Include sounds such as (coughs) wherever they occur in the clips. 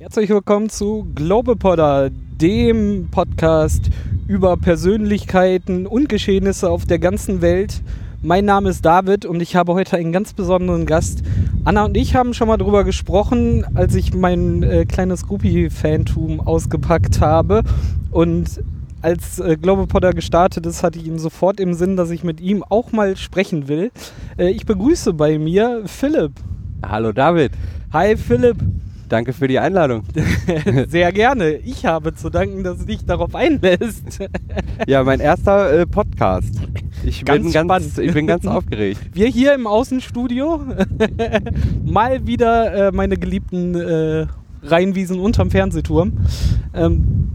Herzlich willkommen zu Globepodder, dem Podcast über Persönlichkeiten und Geschehnisse auf der ganzen Welt. Mein Name ist David und ich habe heute einen ganz besonderen Gast. Anna und ich haben schon mal drüber gesprochen, als ich mein äh, kleines Groupie-Fantum ausgepackt habe. Und als äh, Globepodder gestartet ist, hatte ich ihm sofort im Sinn, dass ich mit ihm auch mal sprechen will. Äh, ich begrüße bei mir Philipp. Hallo David. Hi Philipp. Danke für die Einladung. (laughs) Sehr gerne. Ich habe zu danken, dass du dich darauf einlässt. ja, mein erster äh, Podcast. Ich Ganz bin ganz, ich bin ganz (laughs) aufgeregt. Wir hier im Außenstudio. (laughs) Mal wieder äh, meine geliebten äh, Rheinwiesen unterm Fernsehturm. Ähm,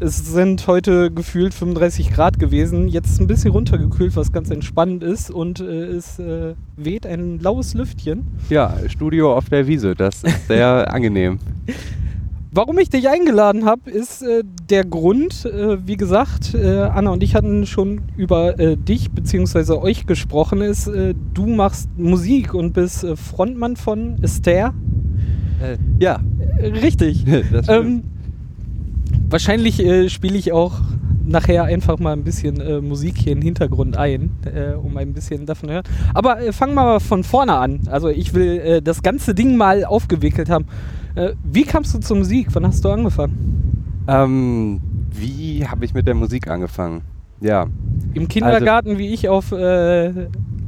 es sind heute gefühlt 35 Grad gewesen. Jetzt ist ein bisschen runtergekühlt, was ganz entspannend ist. Und äh, es äh, weht ein laues Lüftchen. Ja, Studio auf der Wiese, das ist (laughs) sehr angenehm. Warum ich dich eingeladen habe, ist äh, der Grund, äh, wie gesagt, äh, Anna und ich hatten schon über äh, dich bzw. euch gesprochen, ist, du machst Musik und bist Frontmann von Esther. ja, richtig. (laughs) das stimmt. ähm, wahrscheinlich äh, spiele ich auch nachher einfach mal ein bisschen äh, Musik hier im Hintergrund ein, äh, um ein bisschen davon zu hören. Aber äh, fangen wir mal von vorne an. Also ich will äh, das ganze Ding mal aufgewickelt haben. Äh, wie kamst du zur Musik? Wann hast du angefangen? ähm, wie habe ich mit der Musik angefangen? Ja, Im Kindergarten, wie ich, auf, äh,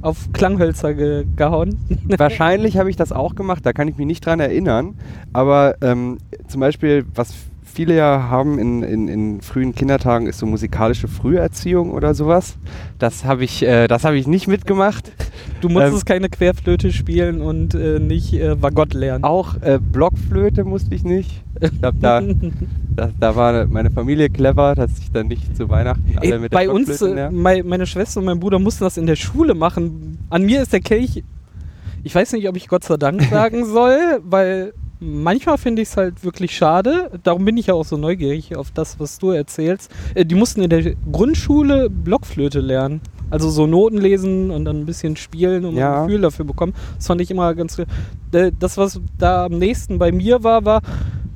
auf Klanghölzer ge gehauen. (laughs) wahrscheinlich habe ich das auch gemacht, da kann ich mich nicht dran erinnern. Aber ähm, zum Beispiel, was viele ja haben in, in, in frühen Kindertagen, ist so musikalische Früherziehung oder sowas. Das habe ich, äh, das habe ich nicht mitgemacht. Du musstest keine Querflöte spielen und äh, nicht äh, Wagott lernen. Auch äh, Blockflöte musste ich nicht. Ich glaube, da, (laughs) da, da war meine Familie clever, dass ich dann nicht zu Weihnachten alle Ey, mit der bei uns, äh, lernen. mei- meine Schwester und mein Bruder mussten das in der Schule machen. An mir ist der Kelch. Ich weiß nicht, ob ich Gott sei Dank sagen soll, weil manchmal finde ich es halt wirklich schade. Darum bin ich ja auch so neugierig auf das, was du erzählst. Äh, die mussten in der Grundschule Blockflöte lernen. Also so Noten lesen und dann ein bisschen spielen und Ja. ein Gefühl dafür bekommen. Das fand ich immer ganz. Äh, Das, was da am nächsten bei mir war, war,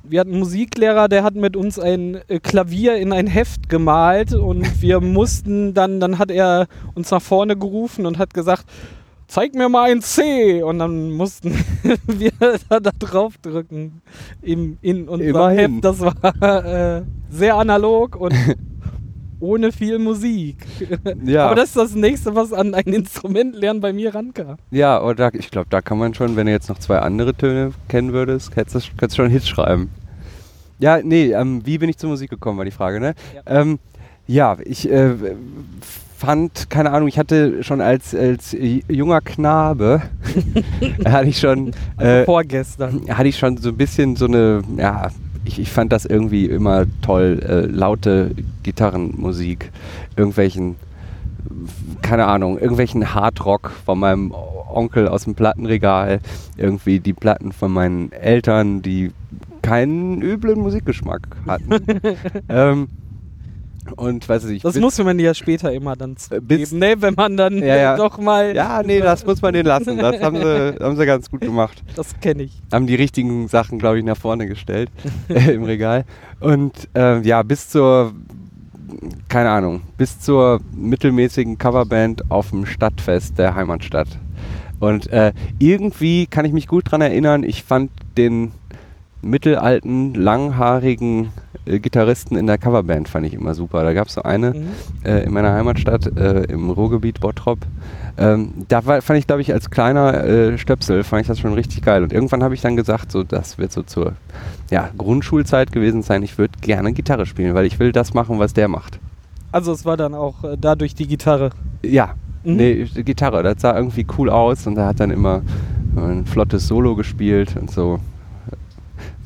wir hatten einen Musiklehrer, der hat mit uns ein äh, Klavier in ein Heft gemalt und wir (laughs) mussten dann, dann hat er uns nach vorne gerufen und hat gesagt, zeig mir mal ein C und dann mussten (laughs) wir da, da drauf drücken im, in unserem Immerhin. Heft. Das war äh, sehr analog und (laughs) ohne viel Musik. Ja. Aber das ist das nächste, was an ein Instrument lernen bei mir rankam. Ja, oder ich glaube, da kann man schon, wenn du jetzt noch zwei andere Töne kennen würdest, könntest du schon Hits schreiben. Ja, nee, ähm, wie bin ich zur Musik gekommen, war die Frage, ne? Ja. Ähm, ja, ich äh, fand, keine Ahnung, ich hatte schon als, als junger Knabe, (laughs) hatte ich schon, Also äh, vorgestern. hatte ich schon so ein bisschen so eine, ja, ich, ich fand das irgendwie immer toll, äh, laute Gitarrenmusik, irgendwelchen, keine Ahnung, irgendwelchen Hardrock von meinem Onkel aus dem Plattenregal, irgendwie die Platten von meinen Eltern, die keinen üblen Musikgeschmack hatten. (laughs) ähm, und weiß ich, Das muss man ja später immer dann Äh, bis- zugeben, ne? wenn man dann Ja, ja. doch mal. ja, nee, das muss man denen lassen. Das haben sie, (laughs) haben sie ganz gut gemacht. Das kenne ich. haben die richtigen Sachen, glaube ich, nach vorne gestellt (laughs) äh, im Regal. Und äh, ja, bis zur, keine Ahnung, bis zur mittelmäßigen Coverband auf dem Stadtfest der Heimatstadt. Und äh, irgendwie kann ich mich gut dran erinnern, ich fand den mittelalten, langhaarigen äh, Gitarristen in der Coverband fand ich immer super. Da gab es so eine, Mhm. äh, in meiner Heimatstadt äh, im Ruhrgebiet Bottrop. Ähm, da war, fand ich, glaube ich, als kleiner äh, Stöpsel, fand ich das schon richtig geil. Und irgendwann habe ich dann gesagt, so das wird so zur ja, Grundschulzeit gewesen sein, ich würde gerne Gitarre spielen, weil ich will das machen, was der macht. Also es war dann auch äh, dadurch die Gitarre. Ja, Mhm. nee, Gitarre, das sah irgendwie cool aus und er hat dann immer ein flottes Solo gespielt und so.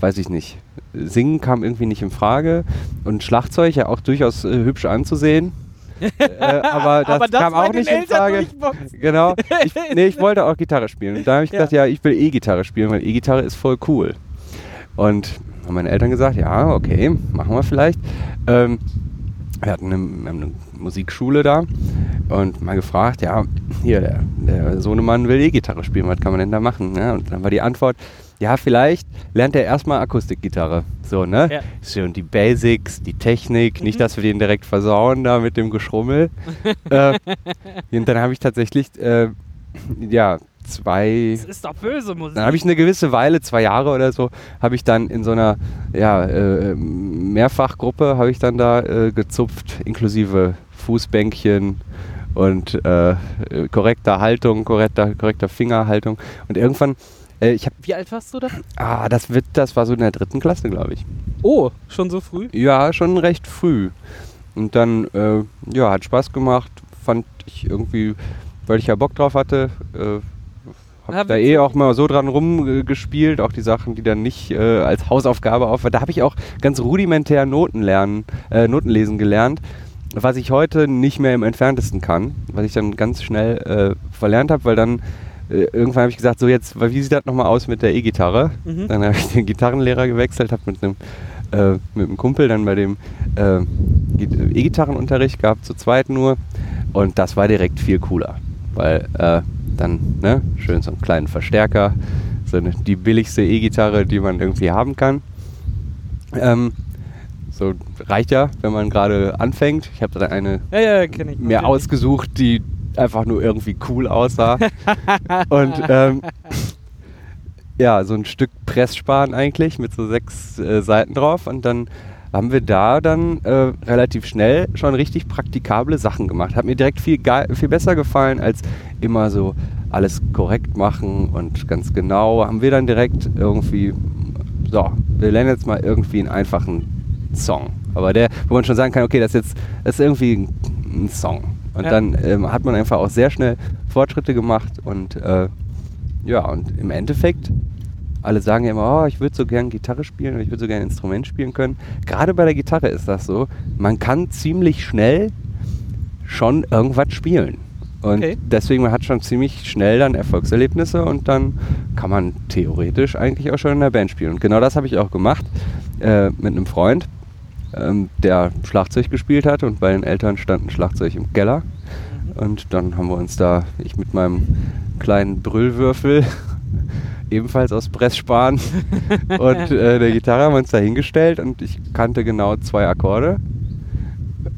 Weiß ich nicht. Singen kam irgendwie nicht in Frage und Schlagzeug ja auch durchaus äh, hübsch anzusehen. (laughs) äh, aber das Aber das kam auch nicht in Frage. Genau. Ich, (laughs) nee, ich wollte auch Gitarre spielen. Und da habe ich Ja. gesagt, ja, ich will E-Gitarre spielen, weil E-Gitarre ist voll cool. Und haben meine Eltern gesagt, ja, okay, machen wir vielleicht. Ähm, wir hatten eine, eine Musikschule da und mal gefragt, ja, hier, der, der Sohnemann will E-Gitarre spielen, was kann man denn da machen? Ja, und dann war die Antwort, ja, vielleicht lernt er erstmal Akustikgitarre. So, ne? Ja. Schön die Basics, die Technik, nicht, Mhm. dass wir den direkt versauen da mit dem Geschrummel. (laughs) äh, und dann habe ich tatsächlich, äh, ja, zwei, Das ist doch böse Musik. dann habe ich eine gewisse Weile, zwei Jahre oder so, habe ich dann in so einer ja, äh, Mehrfachgruppe habe ich dann da äh, gezupft, inklusive Fußbänkchen und äh, korrekter Haltung, korrekter, korrekter Fingerhaltung. Und irgendwann, äh, ich habe, Wie alt warst du da? ah, das wird, das war so in der dritten Klasse, glaube ich. Oh, schon so früh? Ja, schon recht früh. Und dann, äh, ja, hat Spaß gemacht, fand ich irgendwie, weil ich ja Bock drauf hatte, äh, hab Ja, da eh auch mal so dran rumgespielt, auch die Sachen, die dann nicht äh, als Hausaufgabe auf. Da habe ich auch ganz rudimentär Noten lernen, äh, Noten lesen gelernt, was ich heute nicht mehr im entferntesten kann, was ich dann ganz schnell äh, verlernt habe, weil dann äh, irgendwann habe ich gesagt, so jetzt, weil wie sieht das nochmal aus mit der E-Gitarre? Mhm. Dann habe ich den Gitarrenlehrer gewechselt, habe mit einem äh, mit einem Kumpel dann bei dem äh, Git- E-Gitarrenunterricht gehabt, zu zweit nur. Und das war direkt viel cooler, weil äh, dann ne, schön so einen kleinen Verstärker, so eine, die billigste E-Gitarre, die man irgendwie haben kann. Ähm, so reicht ja, wenn man gerade anfängt. Ich habe da eine Ja, ja, ich. mir ausgesucht, die einfach nur irgendwie cool aussah. (laughs) und ähm, ja, so ein Stück Pressspan eigentlich mit so sechs äh, Seiten drauf. Und dann haben wir da dann äh, relativ schnell schon richtig praktikable Sachen gemacht. Hat mir direkt viel, viel besser gefallen als immer so alles korrekt machen und ganz genau. Haben wir dann direkt irgendwie, so, wir lernen jetzt mal irgendwie einen einfachen Song. Aber der, wo man schon sagen kann, okay, das ist jetzt, das ist irgendwie ein, Song. Und Ja. dann ähm, hat man einfach auch sehr schnell Fortschritte gemacht und äh, ja, und im Endeffekt, alle sagen ja immer, oh, ich würde so gern Gitarre spielen oder ich würde so gern ein Instrument spielen können. Gerade bei der Gitarre ist das so. Man kann ziemlich schnell schon irgendwas spielen. Und Okay. deswegen, man hat schon ziemlich schnell dann Erfolgserlebnisse und dann kann man theoretisch eigentlich auch schon in der Band spielen. Und genau das habe ich auch gemacht äh, mit einem Freund, ähm, der Schlagzeug gespielt hat und bei den Eltern stand ein Schlagzeug im Keller. Und dann haben wir uns da, ich mit meinem kleinen Brüllwürfel, (laughs) ebenfalls aus Pressspan (laughs) und äh, der Gitarre haben wir uns da hingestellt und ich kannte genau zwei Akkorde.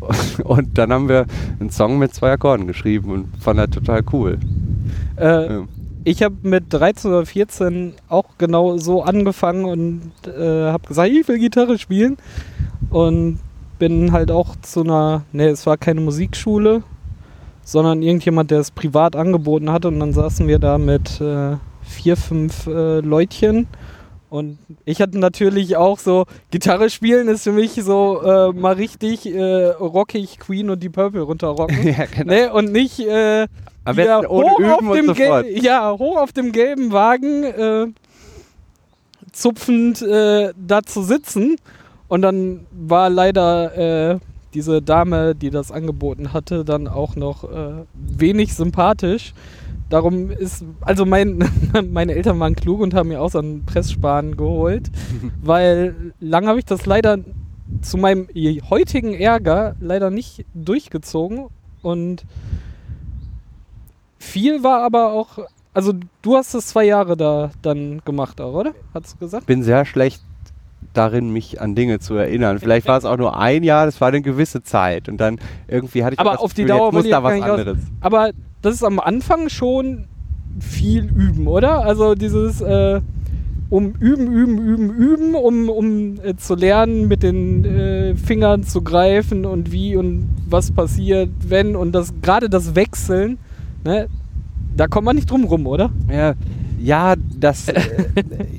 (laughs) Und dann haben wir einen Song mit zwei Akkorden geschrieben und fand das total cool. Äh, Ja. ich habe mit 13 oder 14 auch genau so angefangen und äh, habe gesagt, ich will Gitarre spielen. Und bin halt auch zu einer, ne, es war keine Musikschule, sondern irgendjemand, der es privat angeboten hatte. Und dann saßen wir da mit äh, vier, fünf äh, Leutchen. Und ich hatte natürlich auch so, Gitarre spielen ist für mich so äh, mal richtig äh, rockig Queen und die Purple runterrocken. (laughs) ja, genau. Ne, und nicht äh, besten ohne hoch auf dem. Gel- Ja, hoch auf dem gelben Wagen äh, zupfend äh, da zu sitzen. Und dann war leider äh, diese Dame, die das angeboten hatte, dann auch noch äh, wenig sympathisch. Darum ist, also mein, (laughs) meine Eltern waren klug und haben mir auch so einen Pressspan geholt, (laughs) weil lange habe ich das leider zu meinem heutigen Ärger leider nicht durchgezogen und viel war aber auch, also du hast es zwei Jahre da dann gemacht auch, oder? Hat's gesagt? bin sehr schlecht darin, mich an Dinge zu erinnern. Vielleicht war es auch nur ein Jahr, das war eine gewisse Zeit. Und dann irgendwie hatte ich Aber das auf die Gefühl, Dauer jetzt muss da was aus- anderes. Aber das ist am Anfang schon viel üben, oder? Also dieses äh, um üben, üben, üben, üben, um, um äh, zu lernen, mit den äh, Fingern zu greifen und wie und was passiert, wenn und das gerade das Wechseln, ne? Da kommt man nicht drum rum, oder? Ja, ja das, äh,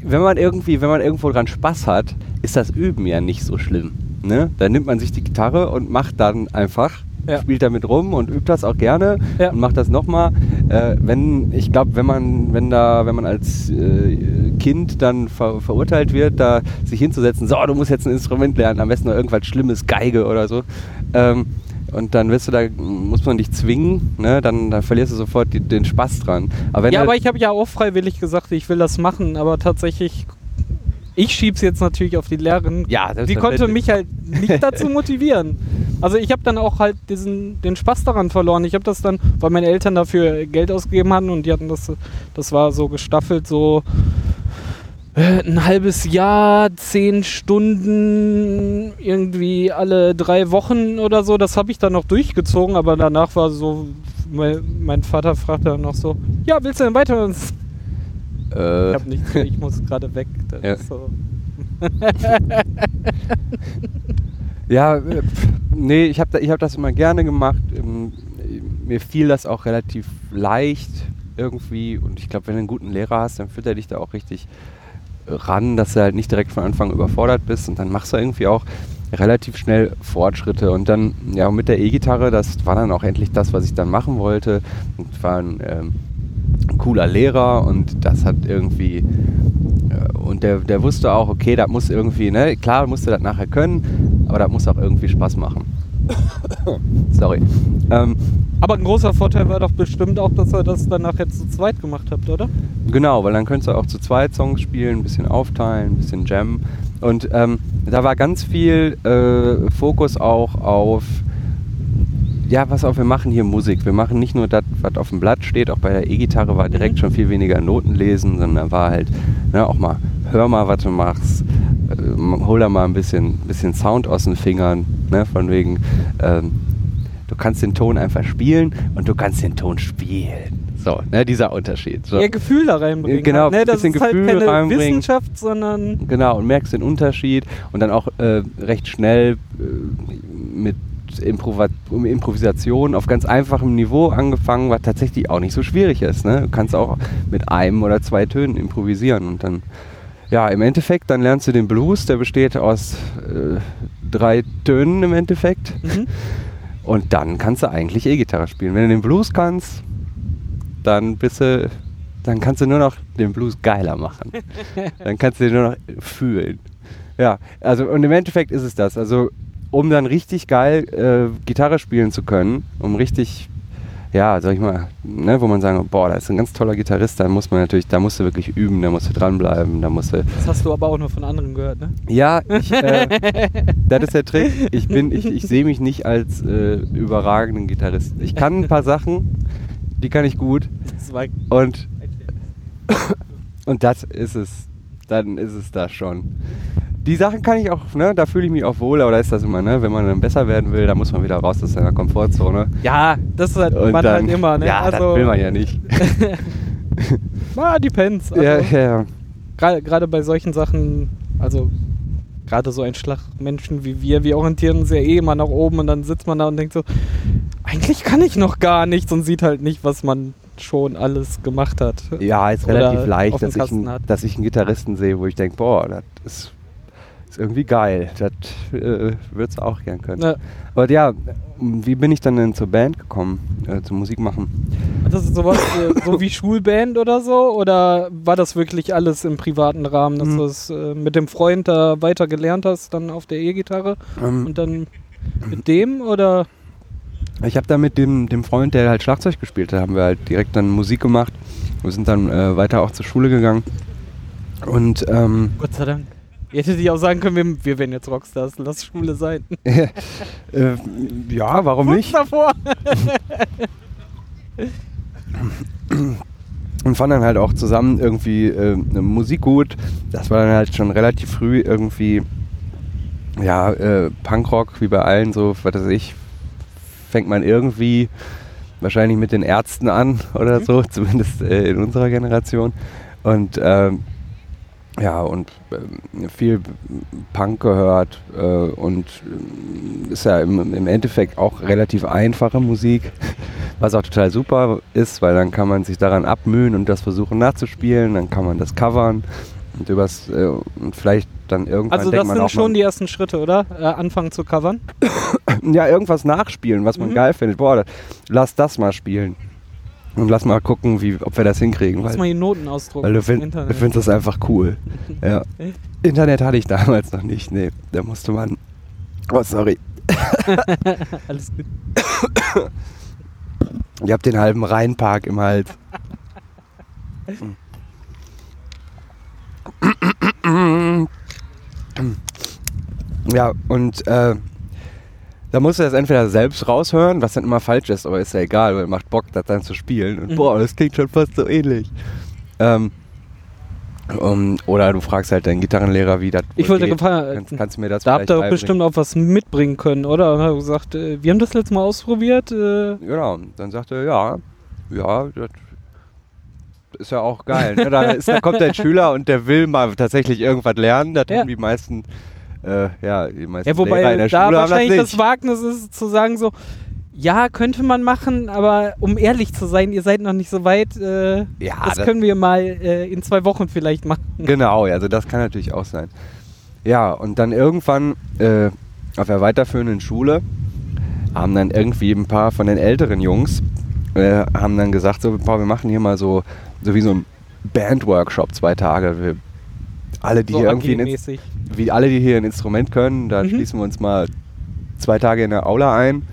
wenn man irgendwie, wenn man irgendwo dran Spaß hat, ist das Üben ja nicht so schlimm. Ne? Dann nimmt man sich die Gitarre und macht dann einfach, Ja. spielt damit rum und übt das auch gerne Ja. und macht das nochmal. Äh, wenn, ich glaube, wenn man, wenn da, wenn man als äh, Kind dann ver verurteilt wird, da sich hinzusetzen, so, du musst jetzt ein Instrument lernen, am besten noch irgendwas Schlimmes, Geige oder so. Ähm, und dann wirst du da, muss man dich zwingen, ne? dann, dann verlierst du sofort die, den Spaß dran. Aber wenn ja, aber ich habe ja auch freiwillig gesagt, ich will das machen, aber tatsächlich, ich schieb's jetzt natürlich auf die Lehrerin. Ja, die konnte mich halt nicht dazu (laughs) motivieren. Also ich habe dann auch halt diesen den Spaß daran verloren. Ich habe das dann, weil meine Eltern dafür Geld ausgegeben hatten und die hatten das, das war so gestaffelt, so ein halbes Jahr, zehn Stunden, irgendwie alle drei Wochen oder so. Das habe ich dann noch durchgezogen, aber danach war so, mein, Vater fragte dann noch so, ja, willst du denn weiter? Äh, Ich habe nichts, ich muss gerade weg. Ja. so. (laughs) Ja, äh, nee, ich habe ich hab das immer gerne gemacht. Ähm, Mir fiel das auch relativ leicht irgendwie. Und ich glaube, wenn du einen guten Lehrer hast, dann führt er dich da auch richtig ran, dass du halt nicht direkt von Anfang überfordert bist. Und dann machst du irgendwie auch relativ schnell Fortschritte. Und dann, ja, mit der E-Gitarre, das war dann auch endlich das, was ich dann machen wollte. Und war ein, ähm, cooler Lehrer und das hat irgendwie äh, und der, der wusste auch, okay, das muss irgendwie, ne, klar musst du das nachher können, aber das muss auch irgendwie Spaß machen. (coughs) Sorry. Ähm, Aber ein großer Vorteil war doch bestimmt auch, dass ihr das danach jetzt zu zweit gemacht habt, oder? genau, weil dann könntest du auch zu zweit Songs spielen, ein bisschen aufteilen, ein bisschen jammen. Und ähm, da war ganz viel äh, Fokus auch auf, ja, pass auf, wir machen hier Musik. Wir machen nicht nur das, was auf dem Blatt steht, auch bei der E-Gitarre war direkt Mhm. schon viel weniger Noten lesen, sondern war halt, ne, auch mal, hör mal, was du machst, äh, hol da mal ein bisschen, bisschen Sound aus den Fingern, ne, von wegen, ähm, du kannst den Ton einfach spielen und du kannst den Ton spielen. So, ne, dieser Unterschied. So. Ihr Gefühl da reinbringen. Genau, ne? Das bisschen ist halt Gefühl keine reinbringen. Wissenschaft, sondern Genau, und merkst den Unterschied und dann auch äh, recht schnell äh, mit Improvisation auf ganz einfachem Niveau angefangen, was tatsächlich auch nicht so schwierig ist. Ne? Du kannst auch mit einem oder zwei Tönen improvisieren und dann, ja, im Endeffekt, dann lernst du den Blues, der besteht aus äh, drei Tönen im Endeffekt mhm. und dann kannst du eigentlich E-Gitarre spielen. Wenn du den Blues kannst, dann bist du, dann kannst du nur noch den Blues geiler machen. (laughs) dann kannst du den nur noch fühlen. Ja, also und im Endeffekt ist es das. Also um dann richtig geil äh, Gitarre spielen zu können, um richtig, ja, sag ich mal, ne, wo man sagen, boah, da ist ein ganz toller Gitarrist, da muss man natürlich, da musst du wirklich üben, da musst du dranbleiben, da musst du das hast du aber auch nur von anderen gehört, ne? ja, ich, äh, (laughs) das ist der Trick. Ich, bin, ich, ich sehe mich nicht als äh, überragenden Gitarristen. Ich kann ein paar Sachen, die kann ich gut. Und, (laughs) und das ist es. Dann ist es das schon. Die Sachen kann ich auch, ne, da fühle ich mich auch wohl, aber da ist das immer, ne, wenn man dann besser werden will, dann muss man wieder raus aus seiner Komfortzone. ja, das ist halt, Und man dann, halt immer, ne? Ja, das will man ja nicht. (laughs) Ah, depends. Also, ja, ja. Gerade bei solchen Sachen, also gerade so ein Schlag Menschen wie wir, wir orientieren uns ja eh immer nach oben und dann sitzt man da und denkt so, eigentlich kann ich noch gar nichts und sieht halt nicht, was man schon alles gemacht hat. Ja, ist relativ leicht, dass ich, einen, dass ich einen Gitarristen sehe, wo ich denke, boah, das ist, ist irgendwie geil. Das äh, würdest du auch gern können. Ja. Aber ja, wie bin ich dann denn zur Band gekommen, äh, zur Musik machen? Das ist sowas (laughs) äh, so wie Schulband oder so? Oder war das wirklich alles im privaten Rahmen, dass Mhm. du es äh, mit dem Freund da weiter gelernt hast, dann auf der E-Gitarre Ähm, und dann mit dem? Oder ich habe da mit dem, dem Freund, der halt Schlagzeug gespielt hat, haben wir halt direkt dann Musik gemacht. Wir sind dann äh, weiter auch zur Schule gegangen. Und ähm, Gott sei Dank. (laughs) Ihr hättet ihr auch sagen können, wir, wir werden jetzt Rockstars, lass Schule sein. (laughs) äh, ja, warum Kurz nicht? davor. (laughs) und fanden dann halt auch zusammen irgendwie äh, Musik gut. Das war dann halt schon relativ früh irgendwie, ja, äh, Punkrock, wie bei allen, so, was weiß ich, fängt man irgendwie wahrscheinlich mit den Ärzten an oder Mhm. so, zumindest äh, in unserer Generation. Und ähm, ja, und ähm, viel Punk gehört äh, und ähm, ist ja im, im Endeffekt auch relativ einfache Musik, (laughs) was auch total super ist, weil dann kann man sich daran abmühen und das versuchen nachzuspielen, dann kann man das covern und übers äh, und vielleicht dann irgendwann Also das sind schon die ersten Schritte, oder? Äh, anfangen zu covern. (coughs) ja irgendwas nachspielen, was man Mhm. geil findet. Boah, lass das mal spielen und lass mal gucken, wie, ob wir das hinkriegen. Lass weil- mal die Noten ausdrucken. Weil du, find, du findest das einfach cool. (laughs) Ja. Internet hatte ich damals noch nicht. Nee, da musste man. Oh, sorry. (laughs) Alles gut. Ich hab den halben Rheinpark im Hals. (laughs) Ja, und äh, da musst du das entweder selbst raushören, was dann immer falsch ist, aber ist ja egal, weil macht Bock, das dann zu spielen. Und Mhm. boah, das klingt schon fast so ähnlich. Ähm, Um, oder du fragst halt deinen Gitarrenlehrer, wie das Ich wollte gefragt, Kannst, kannst du mir das da habt ihr beibringen? bestimmt auch was mitbringen können, oder? Und er hat gesagt, äh, wir haben das letzte Mal ausprobiert. Äh, Genau, dann sagt er, ja, ja, das ist ja auch geil. Ne? Da, (laughs) ist, da kommt ein Schüler und der will mal tatsächlich irgendwas lernen. Das Ja. haben die meisten, äh, ja, die meisten ja, wobei Lehrer in der da Schule das wahrscheinlich nicht. das, Wagnis ist, zu sagen so, ja, könnte man machen, aber um ehrlich zu sein, ihr seid noch nicht so weit. Äh, ja, das, das, können wir mal äh, in zwei Wochen vielleicht machen. genau, also das kann natürlich auch sein. Ja, und dann irgendwann äh, auf der weiterführenden Schule haben dann irgendwie ein paar von den älteren Jungs äh, haben dann gesagt, so, boah, wir machen hier mal so, so wie so ein Bandworkshop zwei Tage. Wir, alle, die so hier irgendwie ein wie alle, die hier ein Instrument können, da Mhm. schließen wir uns mal zwei Tage in der Aula ein.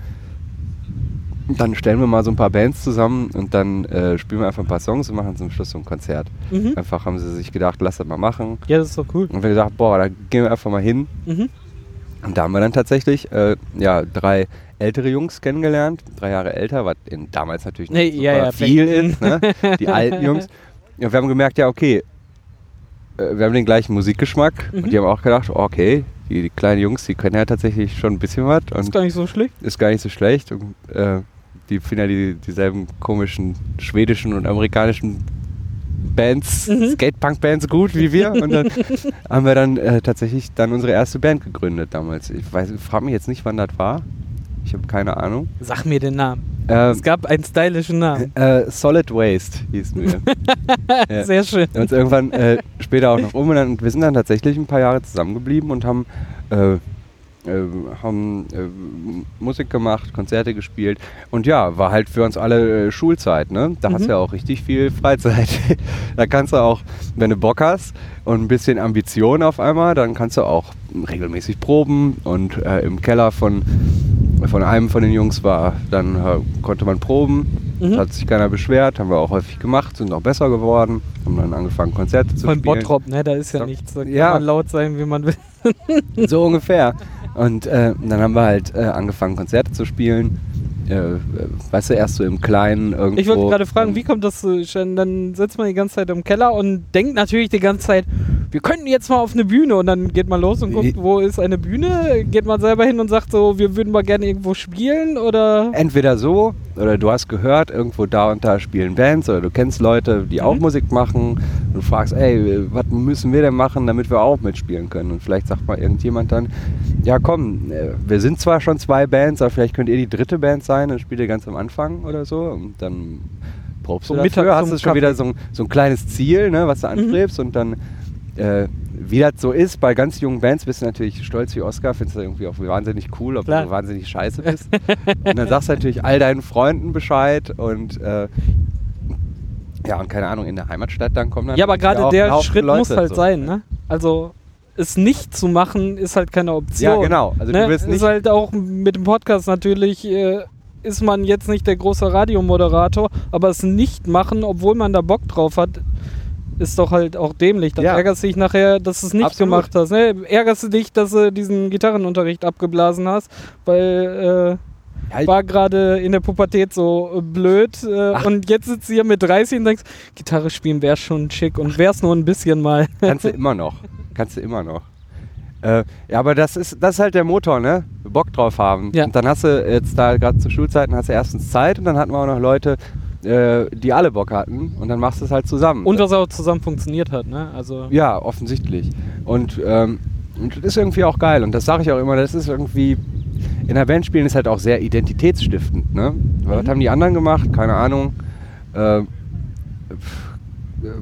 Dann stellen wir mal so ein paar Bands zusammen und dann äh, spielen wir einfach ein paar Songs und machen zum Schluss so ein Konzert. Mhm. Einfach haben sie sich gedacht, lass das mal machen. Ja, das ist doch cool. Und wir gesagt, boah, da gehen wir einfach mal hin. Mhm. Und da haben wir dann tatsächlich äh, ja, drei ältere Jungs kennengelernt, drei Jahre älter, was in, damals natürlich nicht ja, super ja, viel ist, ne? die alten Jungs. (laughs) Und wir haben gemerkt, ja, okay, wir haben den gleichen Musikgeschmack Mhm. und die haben auch gedacht, oh, okay, die, die kleinen Jungs, die können ja tatsächlich schon ein bisschen was ist gar nicht so schlecht. ist gar nicht so schlecht. Und, äh, die finden ja die, dieselben komischen schwedischen und amerikanischen Bands, Mhm. Skatepunk-Bands gut wie wir. Und dann (laughs) haben wir dann äh, tatsächlich dann unsere erste Band gegründet damals. Ich weiß, frag mich jetzt nicht, wann das war. Ich habe keine Ahnung. Sag mir den Namen. Ähm, Es gab einen stylischen Namen. äh, Solid Waste hießen wir. (laughs) Ja. Sehr schön. Wir haben uns irgendwann äh, später auch noch umbenannt und wir sind dann tatsächlich ein paar Jahre zusammengeblieben und haben, äh, äh, haben äh, Musik gemacht, Konzerte gespielt und ja, war halt für uns alle äh, Schulzeit, ne? Da hast Mhm. du ja auch richtig viel Freizeit. (laughs) da kannst du auch, wenn du Bock hast und ein bisschen Ambition auf einmal, dann kannst du auch regelmäßig proben und äh, im Keller von von einem von den Jungs war, dann äh, konnte man proben, Mhm. hat sich keiner beschwert, haben wir auch häufig gemacht, sind auch besser geworden, haben dann angefangen Konzerte zu Von spielen. Bottrop, ne? Da ist ja So. nichts. Da kann Ja. man laut sein, wie man will. (laughs) So ungefähr. Und äh, dann haben wir halt äh, angefangen Konzerte zu spielen. Äh, äh, weißt du, erst so im Kleinen irgendwo. Ich wollte gerade fragen, wie kommt das so? Schon, Dann sitzt man die ganze Zeit im Keller und denkt natürlich die ganze Zeit, wir könnten jetzt mal auf eine Bühne und dann geht man los und guckt, wo ist eine Bühne? Geht man selber hin und sagt so, wir würden mal gerne irgendwo spielen oder? Entweder so, oder du hast gehört, irgendwo da und da spielen Bands, oder du kennst Leute, die auch Mhm. Musik machen. Und du fragst, ey, was müssen wir denn machen, damit wir auch mitspielen können? Und vielleicht sagt mal irgendjemand dann, ja komm, äh, wir sind zwar schon zwei Bands, aber vielleicht könnt ihr die dritte Band sein und spielt ihr ganz am Anfang oder so. Und dann probst du So dafür, mittags hast du schon wieder so ein, so ein kleines Ziel, ne, was du anstrebst und dann äh, wie das so ist, bei ganz jungen Bands bist du natürlich stolz wie Oscar, findest du irgendwie auch wahnsinnig cool, obwohl Klar. du wahnsinnig scheiße bist. und dann sagst du natürlich all deinen Freunden Bescheid und äh, ja, und keine Ahnung, in der Heimatstadt dann kommen dann Ja, aber gerade der Schritt muss Leute, halt so. sein, ne? Also es nicht zu machen ist halt keine Option. Ja, genau. Also ne? du willst ist nicht, halt auch mit dem Podcast natürlich, äh, ist man jetzt nicht der große Radiomoderator, aber es nicht machen, obwohl man da Bock drauf hat, ist doch halt auch dämlich. Dann Ja. ärgerst du dich nachher, dass du es nicht Absolut. gemacht hast. Ne? Ärgerst du dich, dass du diesen Gitarrenunterricht abgeblasen hast, weil äh, war gerade in der Pubertät so äh, blöd äh, und jetzt sitzt du hier mit 30 und denkst, Gitarre spielen wäre schon schick und wär's nur ein bisschen mal. (laughs) kannst du immer noch. Kannst du immer noch. Äh, ja, aber das ist, das ist halt der Motor, ne? Bock drauf haben. Ja. Und dann hast du jetzt da gerade zu Schulzeiten hast du erstens Zeit und dann hatten wir auch noch Leute, äh, die alle Bock hatten und dann machst du es halt zusammen. Und was auch zusammen funktioniert hat, ne? Also Ja, offensichtlich. Und, ähm, und das ist irgendwie auch geil. Und das sage ich auch immer, das ist irgendwie. In der Band spielen ist halt auch sehr identitätsstiftend. Ne? Was Mhm. haben die anderen gemacht? Keine Ahnung. Äh, äh,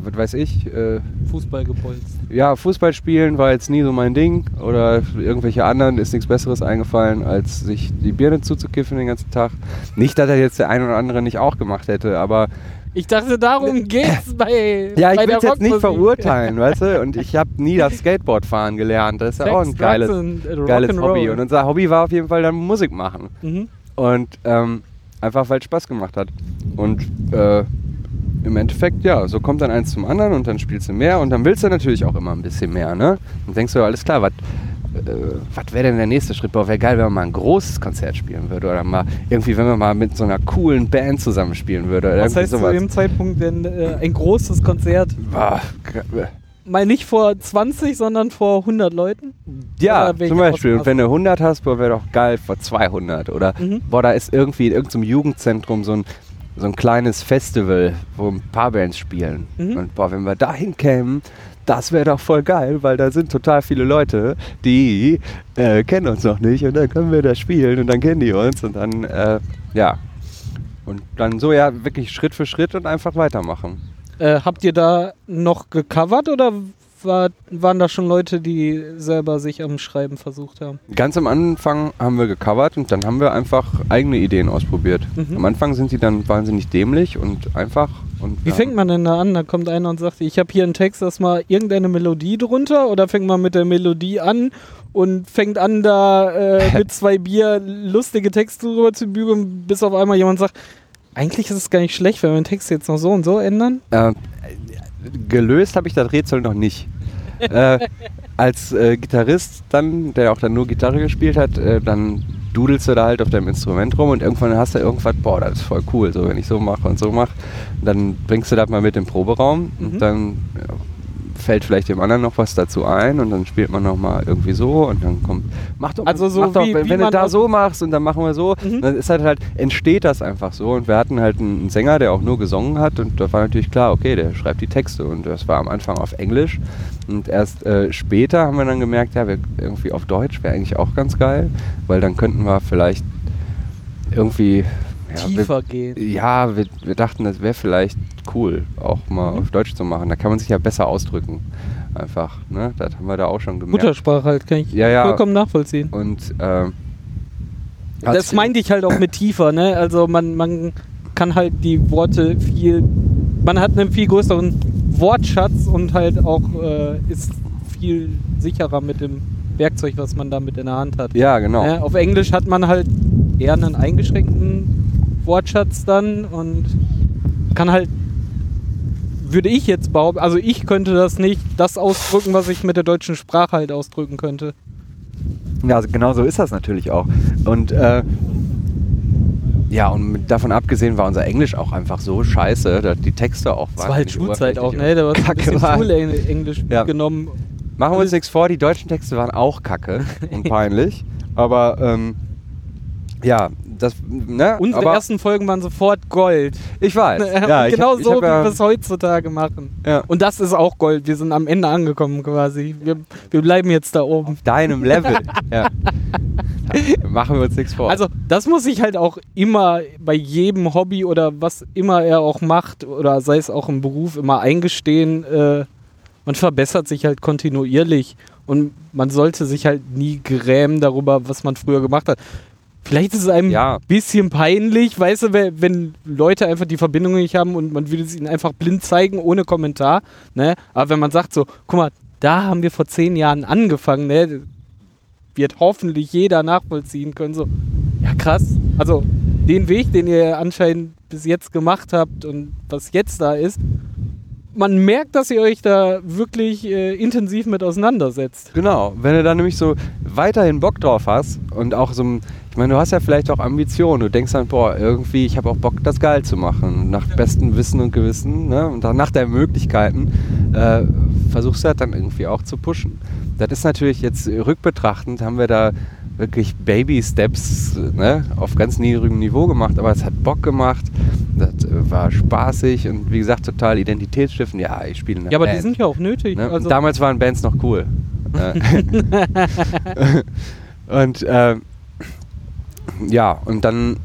was weiß ich. Äh, Fußball gepolzt. ja, Fußball spielen war jetzt nie so mein Ding. Oder irgendwelche anderen ist nichts Besseres eingefallen, als sich die Birne zuzukiffen den ganzen Tag. Nicht, dass er jetzt der ein oder andere nicht auch gemacht hätte, aber Ich dachte, darum geht's bei (laughs) Ja, ich will es jetzt nicht verurteilen, (laughs) weißt du? Und ich habe nie das Skateboard fahren gelernt. Das ist ja Sex, auch ein geiles, äh, geiles. Hobby. Und unser Hobby war auf jeden Fall dann Musik machen. Mhm. Und ähm, einfach weil es Spaß gemacht hat. Und äh, im Endeffekt, ja, so kommt dann eins zum anderen und dann spielst du mehr und dann willst du natürlich auch immer ein bisschen mehr, ne? Und denkst du, alles klar, was äh, was wäre denn der nächste Schritt? Boah, wäre geil, wenn man mal ein großes Konzert spielen würde oder mal irgendwie, wenn man mal mit so einer coolen Band zusammenspielen würde. Oder Was heißt zu sowas. dem Zeitpunkt denn äh, ein großes Konzert? Boah, mal nicht vor 20, sondern vor 100 Leuten? Ja, zum Beispiel. Und wenn du 100 hast, boah, wäre doch geil vor 200. Oder, Mhm. boah, da ist irgendwie in irgendeinem Jugendzentrum so ein, so ein kleines Festival, wo ein paar Bands spielen. Mhm. Und boah, wenn wir da hinkämen, das wäre doch voll geil, weil da sind total viele Leute, die äh, kennen uns noch nicht und dann können wir da spielen und dann kennen die uns und dann, äh, ja. Und dann so, ja, wirklich Schritt für Schritt und einfach weitermachen. Äh, habt ihr da noch gecovert oder war, waren da schon Leute, die selber sich am Schreiben versucht haben? Ganz am Anfang haben wir gecovert und dann haben wir einfach eigene Ideen ausprobiert. Mhm. Am Anfang sind die dann wahnsinnig dämlich und einfach. Und Wie ja. fängt man denn da an? Da kommt einer und sagt, ich habe hier einen Text, da ist mal irgendeine Melodie drunter oder fängt man mit der Melodie an und fängt an, da äh, mit (laughs) zwei Bier lustige Texte drüber zu bügeln, bis auf einmal jemand sagt, eigentlich ist es gar nicht schlecht, wenn wir den Text jetzt noch so und so ändern. Äh, gelöst habe ich das Rätsel noch nicht. äh, als äh, Gitarrist dann, der auch dann nur Gitarre gespielt hat, äh, dann dudelst du da halt auf deinem Instrument rum und irgendwann hast du irgendwas, boah, das ist voll cool, so wenn ich so mache und so mache, dann bringst du das mal mit im Proberaum Mhm. und dann ja, fällt vielleicht dem anderen noch was dazu ein und dann spielt man noch mal irgendwie so und dann kommt, mach doch, Also so mach doch wie- wenn, wie wenn du da so machst und dann machen wir so, Mhm. dann ist halt halt, entsteht das einfach so und wir hatten halt einen Sänger, der auch nur gesungen hat und da war natürlich klar, okay, der schreibt die Texte und das war am Anfang auf Englisch und erst äh, später haben wir dann gemerkt, ja, wir, irgendwie auf Deutsch wäre eigentlich auch ganz geil, weil dann könnten wir vielleicht irgendwie ja, Tiefer gehen. Wir, ja, wir, wir dachten, das wäre vielleicht cool, auch mal Mhm. auf Deutsch zu machen. Da kann man sich ja besser ausdrücken. Einfach, ne? Das haben wir da auch schon gemerkt. Muttersprache halt, kann ich Ja, ja. vollkommen nachvollziehen. Und ähm, Das meinte ich halt auch mit tiefer, ne? Also man, man kann halt die Worte viel, man hat einen viel größeren Wortschatz und halt auch äh, ist viel sicherer mit dem Werkzeug, was man damit in der Hand hat. Ja, genau. Ne? Auf Englisch hat man halt eher einen eingeschränkten Wortschatz dann und kann halt, würde ich jetzt behaupten, also ich könnte das nicht, das ausdrücken, was ich mit der deutschen Sprache halt ausdrücken könnte. Ja, also genau so ist das natürlich auch. Und äh, ja, und davon abgesehen war unser Englisch auch einfach so scheiße, dass die Texte auch Das war halt Schulzeit auch, ne? Da war ein bisschen waren. Schulenglisch Ja. genommen. Machen wir uns nichts vor, die deutschen Texte waren auch kacke und (laughs) peinlich. Aber ähm, ja, das, ne? Unsere aber ersten Folgen waren sofort Gold. ich weiß. (laughs) ja, ich genau hab, ich so, hab wie ja, wir es heutzutage machen. ja, Und das ist auch Gold. Wir sind am Ende angekommen quasi. Wir, wir bleiben jetzt da oben. deinem Level. (laughs) ja. Machen wir uns nichts vor. Also, das muss ich halt auch immer bei jedem Hobby oder was immer er auch macht oder sei es auch im Beruf immer eingestehen. Äh, man verbessert sich halt kontinuierlich und man sollte sich halt nie grämen darüber, was man früher gemacht hat. Vielleicht ist es einem Ja. ein bisschen peinlich, weißt du, wenn, wenn Leute einfach die Verbindung nicht haben und man würde es ihnen einfach blind zeigen, ohne Kommentar. Ne? Aber wenn man sagt so, guck mal, da haben wir vor zehn Jahren angefangen, ne? wird hoffentlich jeder nachvollziehen können. So, ja krass. Also den Weg, den ihr anscheinend bis jetzt gemacht habt und was jetzt da ist, man merkt, dass ihr euch da wirklich äh, intensiv mit auseinandersetzt. Genau, wenn du da nämlich so weiterhin Bock drauf hast und auch so, ein- ich meine, du hast ja vielleicht auch Ambitionen, du denkst dann, boah, irgendwie, ich habe auch Bock, das geil zu machen, nach bestem Wissen und Gewissen, ne? und dann nach deinen Möglichkeiten äh, versuchst du das dann irgendwie auch zu pushen. Das ist natürlich jetzt rückbetrachtend, haben wir da wirklich Baby-Steps ne, auf ganz niedrigem Niveau gemacht, aber es hat Bock gemacht, das äh, war spaßig und wie gesagt, total identitätsstiftend. Ja, ich spiele in einer Ja, aber die Band. sind ja auch nötig. Ne? Also, Damals waren Bands noch cool. (laughs) Äh, (laughs) und ähm, ja, und dann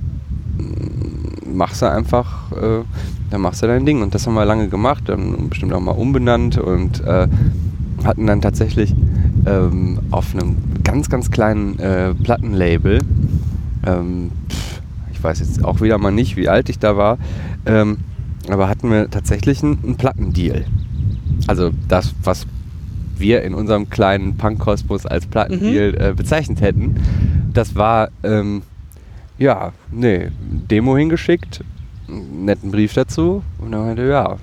machst du einfach, äh, dann machst du dein Ding. Und das haben wir lange gemacht, dann bestimmt auch mal umbenannt und äh, hatten dann tatsächlich ähm, auf einem ganz, ganz kleinen äh, Plattenlabel, ähm, pff, ich weiß jetzt auch wieder mal nicht, wie alt ich da war, ähm, aber hatten wir tatsächlich einen, einen Plattendeal. Also das, was wir in unserem kleinen Punk-Kosmos als Plattendeal äh, bezeichnet hätten. Das war, ähm, ja, nee, Demo hingeschickt, netten Brief dazu und dann meinte, ja,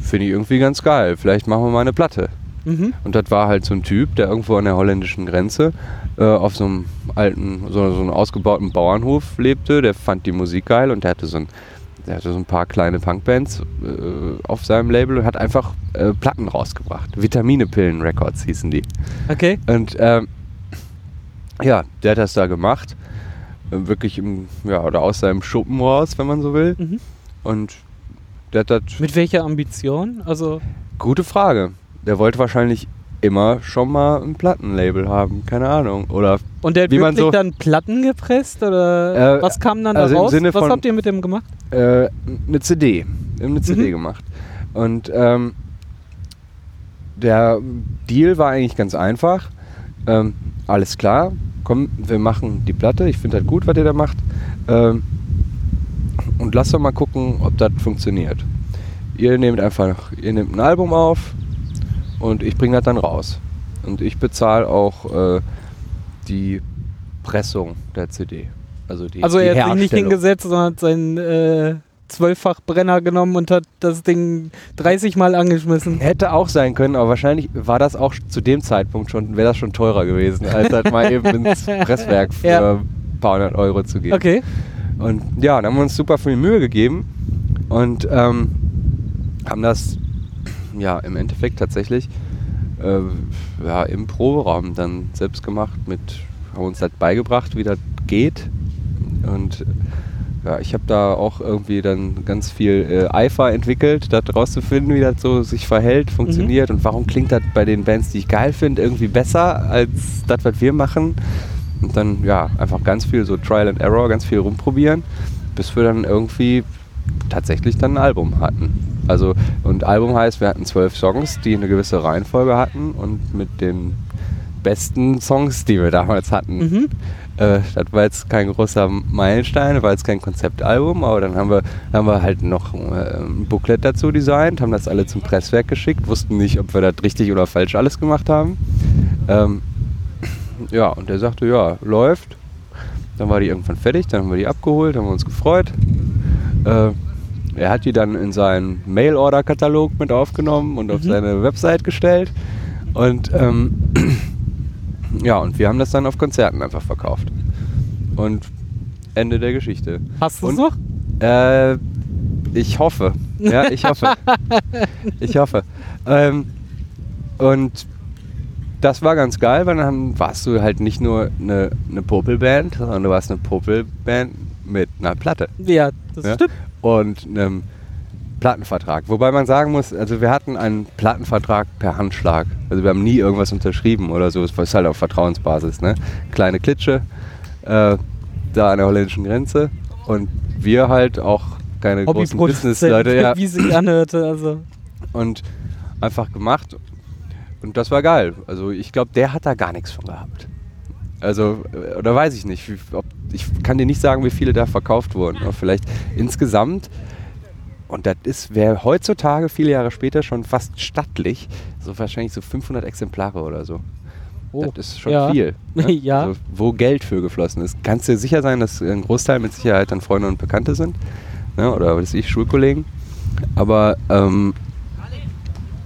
finde ich irgendwie ganz geil, vielleicht machen wir mal eine Platte. mhm. Und das war halt so ein Typ, der irgendwo an der holländischen Grenze äh, auf so einem alten, so, so einem ausgebauten Bauernhof lebte. Der fand die Musik geil und der hatte so ein der hatte so ein paar kleine Punkbands äh, auf seinem Label und hat einfach äh, Platten rausgebracht. Vitamine-Pillen Records hießen die. Okay. Und ähm, ja, der hat das da gemacht. Wirklich im, ja, oder aus seinem Schuppen raus, wenn man so will. Mhm. Und der hat das. Mit welcher Ambition? Also, Gute Frage. Der wollte wahrscheinlich immer schon mal ein Plattenlabel haben, keine Ahnung. Oder und der hat Wie man wirklich so- dann Platten gepresst? Oder Äh, was kam dann also da raus? Sinne Was von- habt ihr mit dem gemacht? äh, eine CD. Eine CD Mhm. gemacht. Und ähm, der Deal war eigentlich ganz einfach. Ähm, alles klar, komm, wir machen die Platte. Ich finde das gut, was ihr da macht. Ähm, und lasst doch mal gucken, ob das funktioniert. Ihr nehmt einfach, ihr nehmt ein Album auf und ich bringe das dann raus. Und ich bezahle auch äh, die Pressung der CD. Also, die, Also die er hat nicht hingesetzt, sondern hat seinen äh, Zwölffach-Brenner genommen und hat das Ding 30 Mal angeschmissen. Hätte auch sein können, aber wahrscheinlich war das auch zu dem Zeitpunkt schon, wäre das schon teurer gewesen, als halt mal eben (laughs) ins Presswerk für Ja. ein paar hundert Euro zu gehen. Okay. Und ja, da haben wir uns super viel Mühe gegeben und ähm, haben das ja im Endeffekt tatsächlich äh, ja, im Proberaum dann selbst gemacht, mit, haben uns das beigebracht, wie das geht. Und ja, ich habe da auch irgendwie dann ganz viel äh, Eifer entwickelt, das rauszufinden, wie das so sich verhält, funktioniert und warum klingt das bei den Bands, die ich geil finde, irgendwie besser als das, was wir machen. Und dann ja, einfach ganz viel so Trial and Error, ganz viel rumprobieren, bis wir dann irgendwie tatsächlich dann ein Album hatten. Also, und Album heißt, wir hatten zwölf Songs, die eine gewisse Reihenfolge hatten und mit den besten Songs, die wir damals hatten. Mhm. Äh, das war jetzt kein großer Meilenstein, war jetzt kein Konzeptalbum, aber dann haben wir, haben wir halt noch äh, ein Booklet dazu designt, haben das alle zum Presswerk geschickt, wussten nicht, ob wir das richtig oder falsch alles gemacht haben. Ähm, ja, und der sagte, ja, läuft. Dann war die irgendwann fertig, dann haben wir die abgeholt, haben wir uns gefreut. Äh, er hat die dann in seinen Mail-Order-Katalog mit aufgenommen und auf Mhm. seine Website gestellt. Und ähm, ja, und wir haben das dann auf Konzerten einfach verkauft. Und Ende der Geschichte. Hast du es noch? Äh, ich hoffe. Ja, ich hoffe. (laughs) ich hoffe. Ähm, und das war ganz geil, weil dann warst du halt nicht nur eine, eine Popelband, sondern du warst eine Popelband mit einer Platte Ja, das Ja? stimmt. und einem Plattenvertrag. Wobei man sagen muss, also wir hatten einen Plattenvertrag per Handschlag. Also wir haben nie irgendwas unterschrieben oder so. Es war halt auf Vertrauensbasis. Ne? Kleine Klitsche äh, da an der holländischen Grenze und wir halt auch keine großen Business-Leute. Ja, wie sie anhörte. Also. und einfach gemacht. Und das war geil. Also ich glaube, der hat da gar nichts von gehabt. Also, äh, oder weiß ich nicht. Wie, ob, ich kann dir nicht sagen, wie viele da verkauft wurden. Aber vielleicht insgesamt. Und das ist, wäre heutzutage, viele Jahre später, schon fast stattlich. So wahrscheinlich so 500 Exemplare oder so. Oh, das ist schon ja. viel. Ne? (laughs) Ja. Also, wo Geld für geflossen ist. Kannst dir sicher sein, dass ein Großteil mit Sicherheit dann Freunde und Bekannte sind. Ne? Oder was weiß ich, Schulkollegen. Aber ähm,